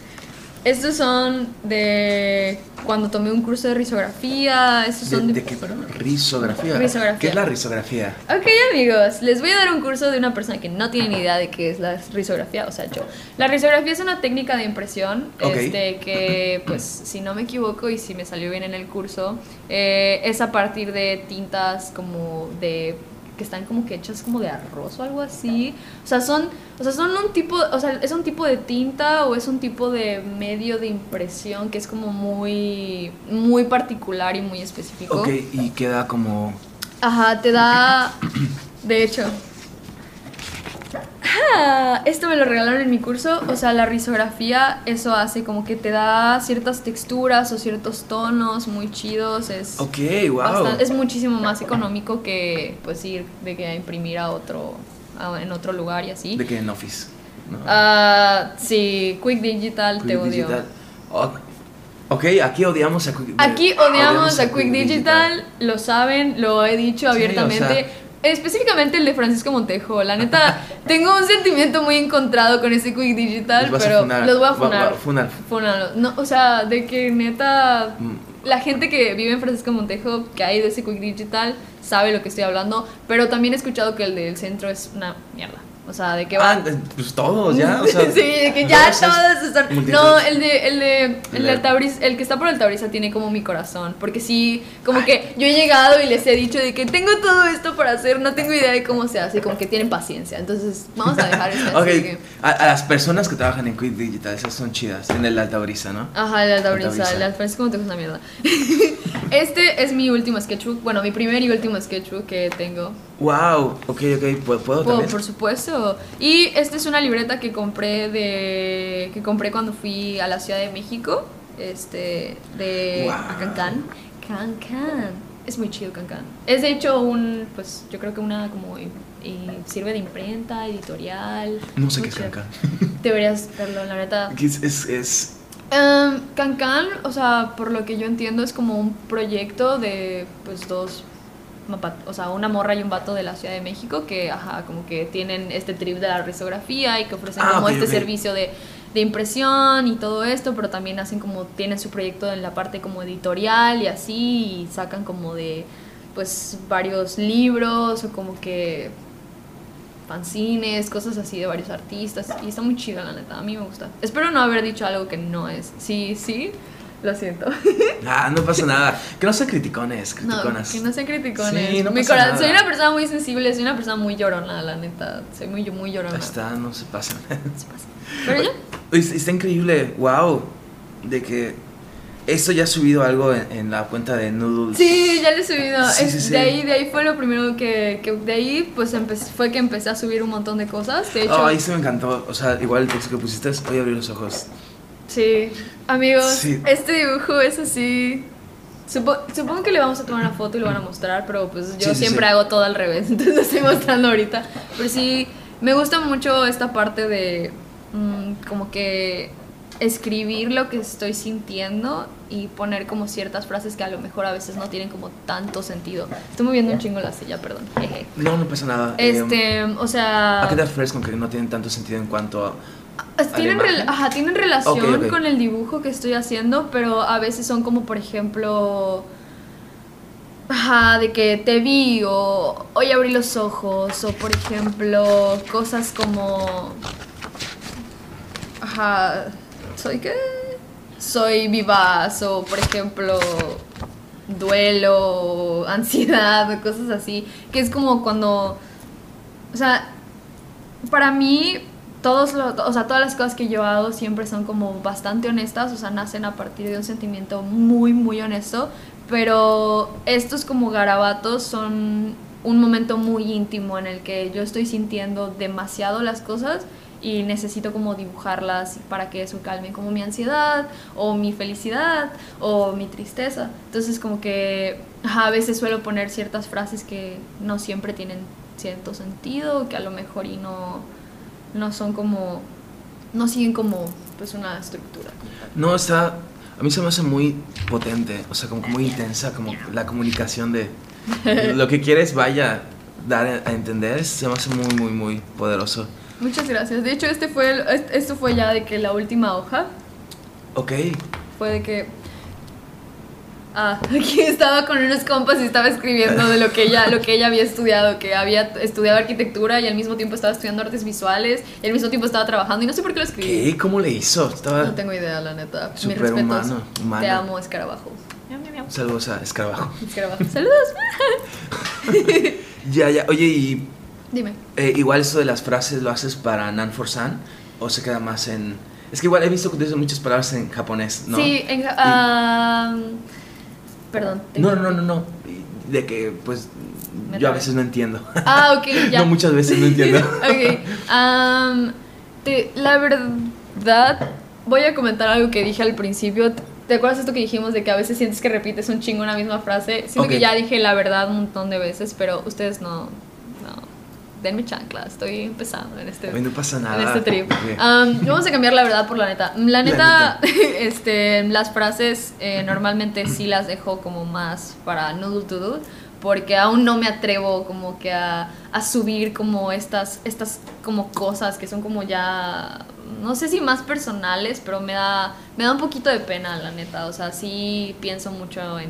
Estos son de cuando tomé un curso de risografía, estos ¿De, son de... de qué, perdón? Risografía. Risografía. ¿Qué es la risografía? Ok amigos, les voy a dar un curso de una persona que no tiene ni idea de qué es la risografía, o sea yo. La risografía es una técnica de impresión, este, que pues si no me equivoco y si me salió bien en el curso, eh, es a partir de tintas como de que están como que hechas como de arroz o algo así. O sea, son, o sea, son un tipo, o sea, es un tipo de tinta o es un tipo de medio de impresión que es como muy, muy particular y muy específico. Ok, y queda como. Ajá, te da. De hecho. Ah, esto me lo regalaron en mi curso. O sea, la risografía, eso hace como que te da ciertas texturas o ciertos tonos muy chidos. Es, Ok, wow. bastan- es muchísimo más económico que pues ir de que a imprimir a otro a- en otro lugar y así. De que en Office. ¿no? Ah, sí, Quick Digital te Quick odio. Digital. Oh, ok, aquí odiamos a Quick Aquí odiamos a Quick Digital, lo saben, lo he dicho Sí, abiertamente. o sea- Específicamente el de Francisco Montejo. La neta, tengo un sentimiento muy encontrado con ese Quick Digital, Los pero funar. los voy a funar. va- funar. No, o sea, de que neta. Mm. La gente que vive en Francisco Montejo, que hay de ese Quick Digital, sabe lo que estoy hablando. Pero también he escuchado que el del centro es una mierda. O sea, de que va. Ah, pues todos ya. O sea, sí, de que ya todos es todos están. multitud. No, el de, el de, el de Altabrisa, el que está por Altabrisa tiene como mi corazón. Porque sí, como que yo he llegado y les he dicho de que tengo todo esto para hacer, no tengo idea de cómo se hace, como que tienen paciencia. Entonces, vamos a dejar esto que. a, a las personas que trabajan en Quick Digital, esas son chidas. En el Alta Brisa, ¿no? Ajá, el Altabrisa, Altabrisa. el de Francisco Montejo es una mierda. este es mi último sketchbook, bueno, mi primer y último sketchbook que tengo. Wow, ok, ok, ¿puedo, puedo también? por supuesto. Y esta es una libreta que compré de que compré cuando fui a la Ciudad de México, este de Wow. a Cancán. Cancán. Es muy chido Cancán. Es de hecho un pues yo creo que una como y sirve de imprenta, editorial. No sé qué es. Cancán. Deberías verlo, la neta. Es, es, es- Em, Cancán, o sea, por lo que yo entiendo es como un proyecto de pues dos o sea, una morra y un vato de la Ciudad de México que, ajá, como que tienen este trip de la risografía y que ofrecen Ah, como este servicio de, de impresión y todo esto, pero también hacen como, tienen su proyecto en la parte como editorial y así, y sacan como de, pues, varios libros o como que fanzines, cosas así de varios artistas. Y está muy chido, la neta. A mí me gusta. Espero no haber dicho algo que no es. Sí, sí. Lo siento. Ah, no pasa nada. Que no sean criticones, No, criticonas. que no sean criticones. Sí, no Mi pasa cora- nada. Soy una persona muy sensible, soy una persona muy llorona, la neta. Soy muy, muy llorona. Ahí está, no se pasa. Pero ya. Oye, Está increíble, wow, de que esto ya ha subido algo en, en la cuenta de Noodles. Sí, ya lo he subido. Sí, Es- sí, sí. De ahí, de ahí fue lo primero que, que de ahí pues empecé, fue que empecé a subir un montón de cosas. De hecho, Oh, ahí se me encantó. O sea, igual el texto que pusiste es, voy a abrir los ojos. Sí. Amigos, Sí. este dibujo es así. Supo- supongo que le vamos a tomar una foto y lo van a mostrar, pero pues yo Sí, siempre sí. hago todo al revés, entonces lo estoy mostrando ahorita. Pero sí, me gusta mucho esta parte de mm, como que escribir lo que estoy sintiendo y poner como ciertas frases que a lo mejor a veces no tienen como tanto sentido. Estoy moviendo un chingo la silla, perdón. jeje. No, no pasa nada. Eh, Este, o sea... ¿A qué te refieres con que no tienen tanto sentido en cuanto a... Tienen, rel- ajá, tienen relación con el dibujo que estoy haciendo, pero a veces son como, por ejemplo, ajá, de que te vi o hoy abrí los ojos, o por ejemplo, cosas como, ajá, ¿soy qué? Soy vivaz, o por ejemplo, duelo, ansiedad, o cosas así, que es como cuando, o sea, para mí todos lo- o sea, todas las cosas que yo hago siempre son como bastante honestas, o sea, nacen a partir de un sentimiento muy, muy honesto, pero estos como garabatos son un momento muy íntimo en el que yo estoy sintiendo demasiado las cosas y necesito como dibujarlas para que eso calme como mi ansiedad o mi felicidad o mi tristeza. Entonces como que a veces suelo poner ciertas frases que no siempre tienen cierto sentido, que a lo mejor y no, no son como, no siguen como pues una estructura. No, está... A mí se me hace muy potente, o sea, como muy intensa, como la comunicación de lo que quieres vaya dar a entender, se me hace muy, muy, muy poderoso. Muchas gracias. De hecho, este fue el- est- esto fue ya de que la última hoja Ok, fue de que Ah, aquí estaba con unos compas y estaba escribiendo de lo que ella, lo que ella había estudiado, que había estudiado arquitectura y al mismo tiempo estaba estudiando artes visuales y al mismo tiempo estaba trabajando y no sé por qué lo escribí. ¿qué? ¿Cómo le hizo? Estaba... No tengo idea, la neta. Mis Superhumano, respetos. humano. Te amo, escarabajo. Saludos a Escarabajo. Escarabajo. Saludos. Ya, ya. Oye, y Dime. eh, igual eso de las frases lo haces para Nan for San o se queda más en... Es que igual he visto muchas palabras en japonés, ¿no? Sí, en, perdón. te No, no, no, no, De que, pues, yo a veces no entiendo. Ah, ok, ya. no, muchas veces no entiendo. ok. te- la verdad, voy a comentar algo que dije al principio. ¿Te acuerdas esto que dijimos de que a veces sientes que repites un chingo una misma frase? Siento que ya dije la verdad un montón de veces, pero ustedes. No. Denme chancla, estoy empezando en este. No pasa nada. En este trip. Vamos a cambiar la verdad por la neta. La neta, neta. este, las frases eh, normalmente sí las dejo como más para noodle doodle porque aún no me atrevo como que a, a subir como estas, estas como cosas que son como ya, no sé si más personales, pero me da, me da un poquito de pena, la neta. O sea, sí pienso mucho en,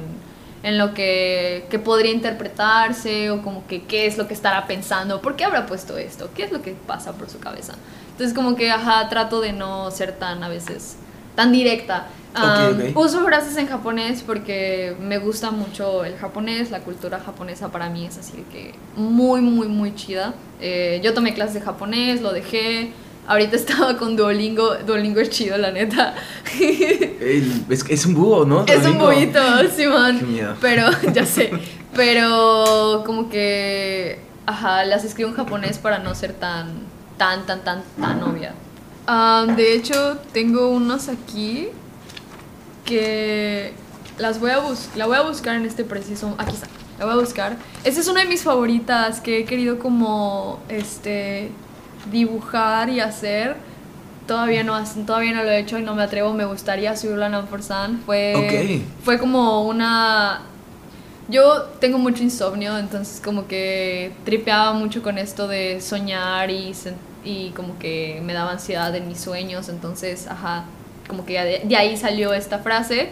en lo que, que podría interpretarse o como que qué es lo que estará pensando, por qué habrá puesto esto, qué es lo que pasa por su cabeza. Entonces como que, ajá, trato de no ser tan a veces, tan directa. Um, ok. Uso frases en japonés porque me gusta mucho el japonés, la cultura japonesa para mí es así que muy, muy, muy chida. Eh, yo tomé clases de japonés, lo dejé. Ahorita estaba con Duolingo, Duolingo es chido, la neta. El- es, es un búho, ¿no? Es un buito, Simón. Qué miedo. Pero, ya sé. Pero como que, ajá, las escribo en japonés para no ser tan, tan, tan, tan, tan obvia. Am, de hecho, tengo unos aquí que las voy a bus la voy a buscar en este preciso. Aquí está. La voy a buscar. Esta es una de mis favoritas que he querido como este dibujar y hacer. Todavía no, todavía no lo he hecho y no me atrevo. Me gustaría subirlo a Nanforsan. Fue, Ok. fue como una. Yo tengo mucho insomnio, entonces como que tripeaba mucho con esto de soñar y, y como que me daba ansiedad en mis sueños. Entonces, ajá, como que de, de ahí salió esta frase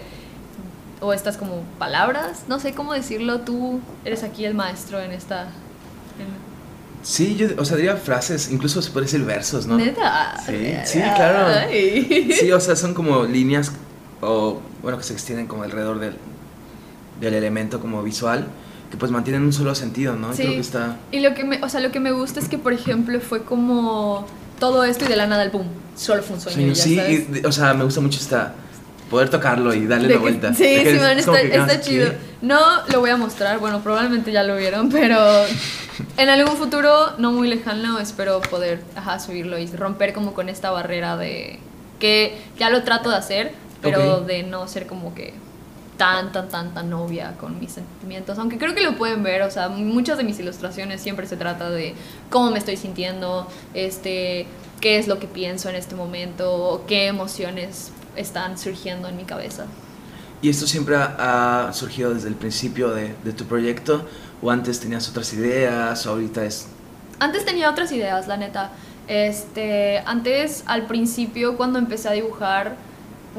o estas como palabras. No sé cómo decirlo. Tú eres aquí el maestro en esta. Sí, yo, o sea, diría frases, incluso se puede decir versos, ¿no? Neta. Sí, sí, claro. Ay. Sí, o sea, son como líneas, o bueno, que se extienden como alrededor del, del elemento como visual, que pues mantienen un solo sentido, ¿no? Sí. Creo que está... Y lo que me, o sea, lo que me gusta es que, por ejemplo, fue como todo esto y de la nada el boom. Solo fue un sueño. y Sí, ya sí, sabes. y de- o sea, me gusta mucho esta... Poder tocarlo y darle la vuelta. Sí, que sí, man, está, chido. ¿qué? No lo voy a mostrar, bueno, probablemente ya lo vieron, pero en algún futuro no muy lejano espero poder ajá, subirlo y romper como con esta barrera de que ya lo trato de hacer, pero de no ser como que tan, tan, tan, tan novia con mis sentimientos. Aunque creo que lo pueden ver, o sea, muchas de mis ilustraciones siempre se trata de cómo me estoy sintiendo, este, qué es lo que pienso en este momento, qué emociones están surgiendo en mi cabeza. ¿Y esto siempre ha, ha surgido desde el principio de, de tu proyecto? ¿O antes tenías otras ideas? ¿O ahorita es...? Antes tenía otras ideas, la neta. Este, antes, al principio, cuando empecé a dibujar,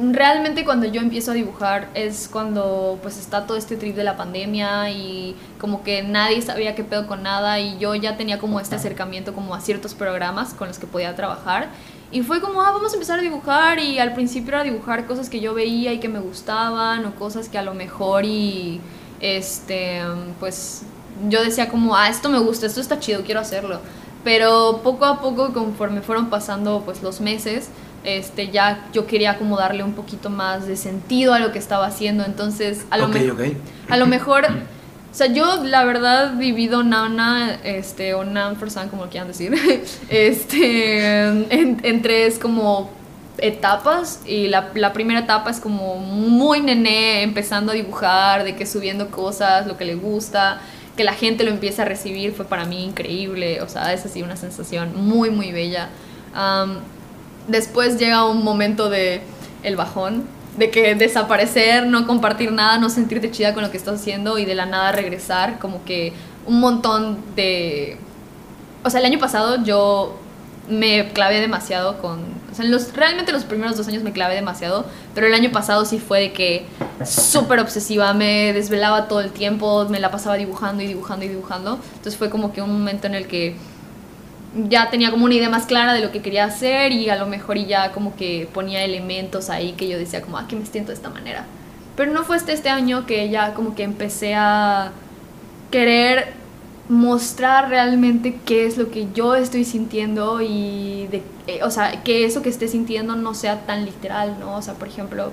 realmente cuando yo empiezo a dibujar es cuando pues está todo este trip de la pandemia y como que nadie sabía qué pedo con nada y yo ya tenía como este acercamiento como a ciertos programas con los que podía trabajar y fue como, ah, vamos a empezar a dibujar y al principio era dibujar cosas que yo veía y que me gustaban o cosas que a lo mejor y este, pues yo decía como, ah, esto me gusta, esto está chido, quiero hacerlo. Pero poco a poco, conforme fueron pasando pues los meses, este, ya yo quería como darle un poquito más de sentido a lo que estaba haciendo. Entonces, a lo, me- a lo mejor, o sea, yo la verdad divido Nana, este, o Forsan, como quieran decir, este, en, en tres como etapas y la, la primera etapa es como muy nené empezando a dibujar, de que subiendo cosas, lo que le gusta, que la gente lo empieza a recibir fue para mí increíble, o sea, es así una sensación muy muy bella. Después llega un momento de el bajón, de que desaparecer, no compartir nada, no sentirte chida con lo que estás haciendo y de la nada regresar, como que un montón de... O sea, el año pasado yo me clavé demasiado con... O sea, los, realmente los primeros dos años me clavé demasiado, pero el año pasado sí fue de que súper obsesiva, me desvelaba todo el tiempo, me la pasaba dibujando y dibujando y dibujando. Entonces fue como que un momento en el que ya tenía como una idea más clara de lo que quería hacer y a lo mejor y ya como que ponía elementos ahí que yo decía como, ah, que me siento de esta manera. Pero no fue hasta este año que ya como que empecé a querer mostrar realmente qué es lo que yo estoy sintiendo y de, eh, o sea, que eso que esté sintiendo no sea tan literal, ¿no? O sea, por ejemplo,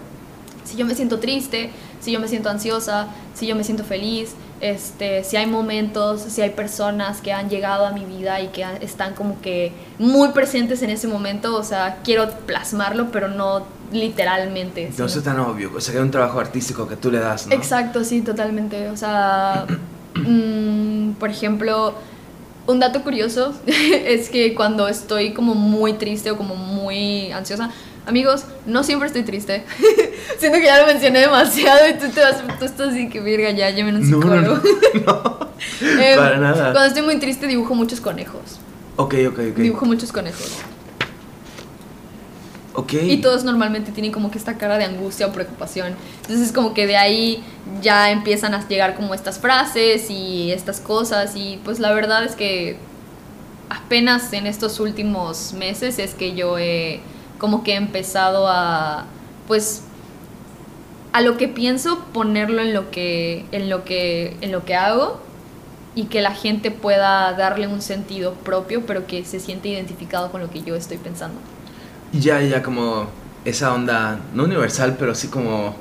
si yo me siento triste, si yo me siento ansiosa, si yo me siento feliz, este, si hay momentos, si hay personas que han llegado a mi vida y que están como que muy presentes en ese momento, o sea, quiero plasmarlo, pero no literalmente. No es tan obvio, o sea, que hay un trabajo artístico que tú le das, ¿no? Exacto, sí, totalmente. O sea, mm, por ejemplo, un dato curioso es que cuando estoy como muy triste o como muy ansiosa, amigos, no siempre estoy triste. Siento que ya lo mencioné demasiado y tú te vas, tú estás así que virga, ya, llamen a un No, no, psicólogo. no. Em, Para nada. Cuando estoy muy triste dibujo muchos conejos. Ok, ok, ok. Dibujo muchos conejos. Ok. Y todos normalmente tienen como que esta cara de angustia o preocupación. Entonces como que de ahí ya empiezan a llegar como estas frases y estas cosas y pues la verdad es que apenas en estos últimos meses es que yo he como que empezado a pues a lo que pienso ponerlo en lo que en lo que en lo que hago y que la gente pueda darle un sentido propio pero que se siente identificado con lo que yo estoy pensando. Ya, ya como esa onda, no universal, pero sí como...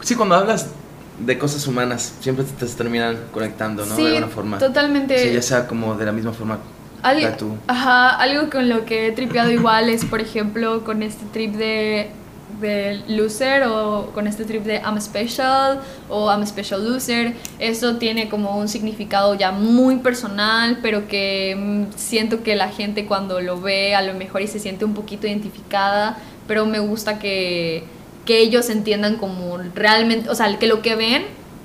Sí, cuando hablas de cosas humanas, siempre te, te terminan conectando, ¿no? Sí, de alguna forma. totalmente. Sí, ya sea como de la misma forma Al-. Ajá, algo con lo que he tripeado igual es, por ejemplo, con este trip de, de loser o con este trip de I'm special o I'm a special loser. Eso tiene como un significado ya muy personal, pero que mm, siento que la gente cuando lo ve a lo mejor y se siente un poquito identificada, pero me gusta que, que ellos entiendan como realmente, o sea, que lo que ven,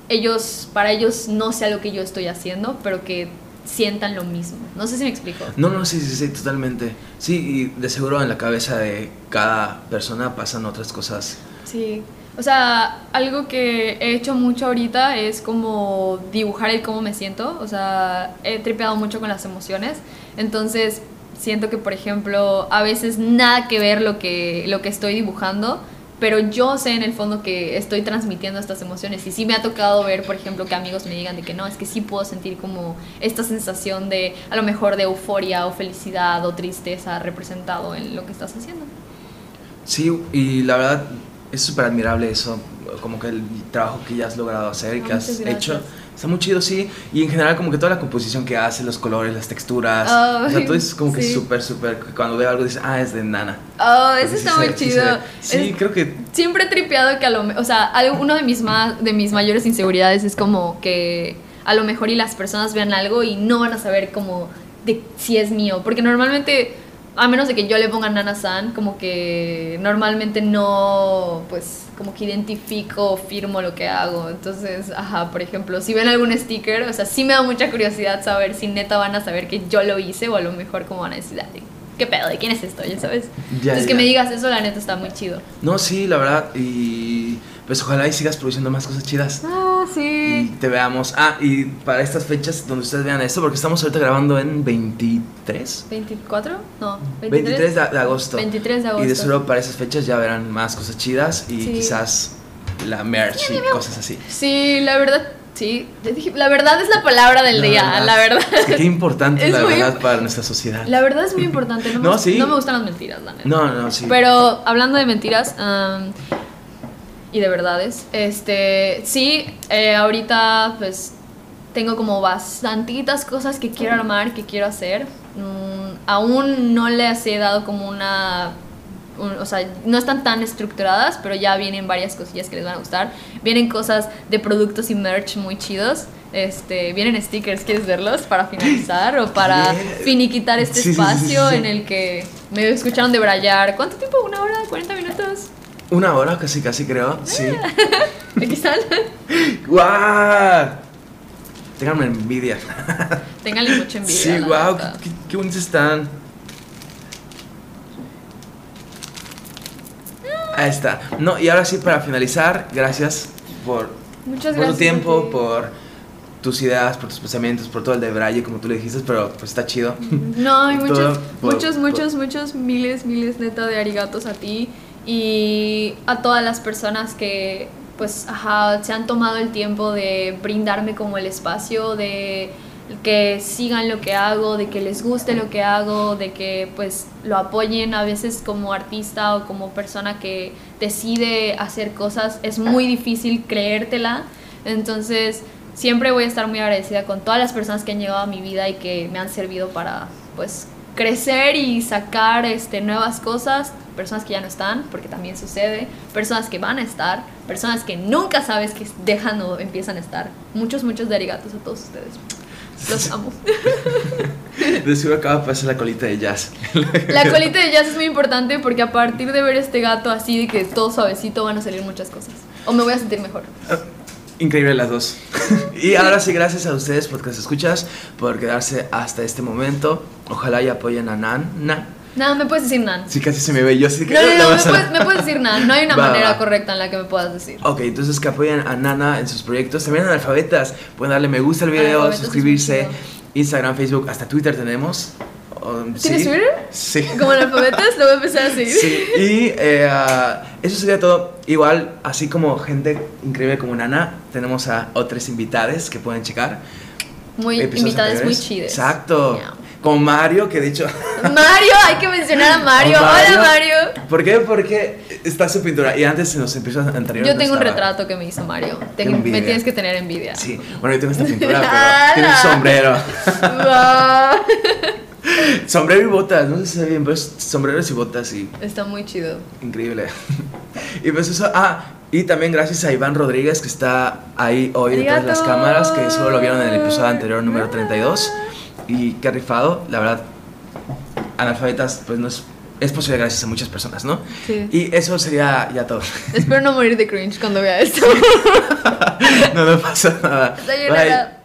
ellos, para ellos no sea lo que yo estoy haciendo, pero que sientan lo mismo. No sé si me explico. No, no, sí, sí, sí, totalmente. Sí, y de seguro en la cabeza de cada persona pasan otras cosas. Sí. O sea, algo que he hecho mucho ahorita es como dibujar el cómo me siento. O sea, he tripeado mucho con las emociones. Entonces, siento que, por ejemplo, a veces nada que ver lo que, lo que estoy dibujando, pero yo sé en el fondo que estoy transmitiendo estas emociones. Y sí me ha tocado ver, por ejemplo, que amigos me digan de que no, es que sí puedo sentir como esta sensación de, a lo mejor, de euforia o felicidad o tristeza representado en lo que estás haciendo. Sí, y la verdad es súper admirable eso, como que el trabajo que ya has logrado hacer y Ah, que has gracias. hecho. Está muy chido, sí. Y en general, como que toda la composición que hace, los colores, las texturas. o sea, todo es como que sí. súper, súper. Cuando veo algo, dices, ah, es de Nana. Oh, eso está muy chido. Sí, Es- creo que. siempre he tripeado que a lo o sea, algo- uno de mis más de mis mayores inseguridades es como que a lo mejor y las personas vean algo y no van a saber como de si es mío, porque normalmente a menos de que yo le ponga Nana San, como que normalmente no pues como que identifico o firmo lo que hago. Entonces, ajá, por ejemplo, si ven algún sticker, o sea, sí me da mucha curiosidad saber si neta van a saber que yo lo hice o a lo mejor como van a decir, "Ay, ¿qué pedo? ¿De quién es esto? Ya sabes. Ya, Entonces, ya. que me digas eso, la neta está muy chido. No, sí, la verdad. Y pues ojalá y sigas produciendo más cosas chidas. Ah, Y sí. te veamos. Ah, y para estas fechas donde ustedes vean esto, porque estamos ahorita grabando en 23. ¿24? No, 23. 23 de, de agosto. 23 de agosto. Y de seguro para esas fechas ya verán más cosas chidas y Sí. quizás la merch y cosas así. Sí, la verdad, sí. La verdad es la palabra del La día, verdad. la verdad. Es que qué importante Es la verdad imp- para nuestra sociedad. La verdad es muy importante. No, me, No, sí. no me gustan las mentiras, la neta. No, no, sí. Pero hablando de mentiras am, y de verdades, este, sí, eh, ahorita pues tengo como bastantitas cosas que quiero armar, que quiero hacer. Mm, aún no les he dado como una... un- o sea, no están tan estructuradas, pero ya vienen varias cosillas que les van a gustar. Vienen cosas de productos y merch muy chidos. Este, vienen stickers, ¿quieres verlos? Para finalizar o para finiquitar este Sí, sí, sí, sí, espacio en el que me escucharon debrayar. ¿Cuánto tiempo? ¿Una hora? ¿40 minutos? Una hora casi, casi creo. Sí. Aquí están. ¡Guau! Ténganme envidia. Ténganle mucha envidia. Sí, la wow, qué, qué- bonitos están. Ahí está. No, y ahora sí, para finalizar, gracias por, Muchas por gracias. tu tiempo, ti. por tus ideas, por tus pensamientos, por todo el de Braille, como tú le dijiste, pero pues está chido. No, hay Todo muchos, por- muchos, por- muchos, muchos, miles, miles neta de arigatos a ti y a todas las personas que pues ajá, se han tomado el tiempo de brindarme como el espacio, de que sigan lo que hago, de que les guste lo que hago, de que pues lo apoyen. A veces como artista o como persona que decide hacer cosas, es muy difícil creértela, entonces siempre voy a estar muy agradecida con todas las personas que han llegado a mi vida y que me han servido para pues crecer y sacar este, nuevas cosas, personas que ya no están, porque también sucede, personas que van a estar, personas que nunca sabes que dejan o empiezan a estar. Muchos, muchos de arigatos a todos ustedes. Los amo. De seguro acaba de pasar la colita de jazz. La colita de jazz es muy importante porque a partir de ver este gato así de que todo suavecito van a salir muchas cosas. O me voy a sentir mejor. Increíble las dos. Y ahora sí, gracias a ustedes, podcast escuchas, por quedarse hasta este momento. Ojalá y apoyen a Nan. Na. Nada, me puedes decir Nan. Sí, casi se me ve. Yo sí que No, no, no, me puedes, me puedes decir Nan. No hay una Va, manera va. correcta en la que me puedas decir. Ok, entonces que apoyen a Nana en sus proyectos. También analfabetas. Pueden darle me gusta al video, suscribirse. Instagram, Facebook, hasta Twitter tenemos. Um, ¿Tienes sí. Twitter? Sí. Como analfabetas, lo voy a empezar a seguir. Sí, y eh, ah, eso sería todo. Igual, así como gente increíble como Nana, tenemos a otras invitadas que pueden checar. Muy invitadas muy chidas. Exacto. Miau. Como Mario, que de hecho. Mario, hay que mencionar a Mario. a Hola Mario. ¿Por qué? Porque está su pintura. Y antes en los episodios anteriores. Yo no tengo un estaba. retrato que me hizo Mario. Tengo- me tienes que tener envidia. Sí, bueno, yo tengo esta pintura, pero tiene un sombrero. Sombrero y botas, no sé si se ve bien, pero es sombreros y botas y Está muy chido. increíble. y pues eso, ah, y también gracias a Iván Rodríguez que está ahí hoy detrás de las cámaras, que solo lo vieron en el episodio anterior, número 32. Y qué rifado, la verdad, analfabetas, pues no es, es posible gracias a muchas personas, ¿no? Sí. Y eso sería ya todo. Espero no morir de cringe cuando vea esto. no, no pasa nada. Bye.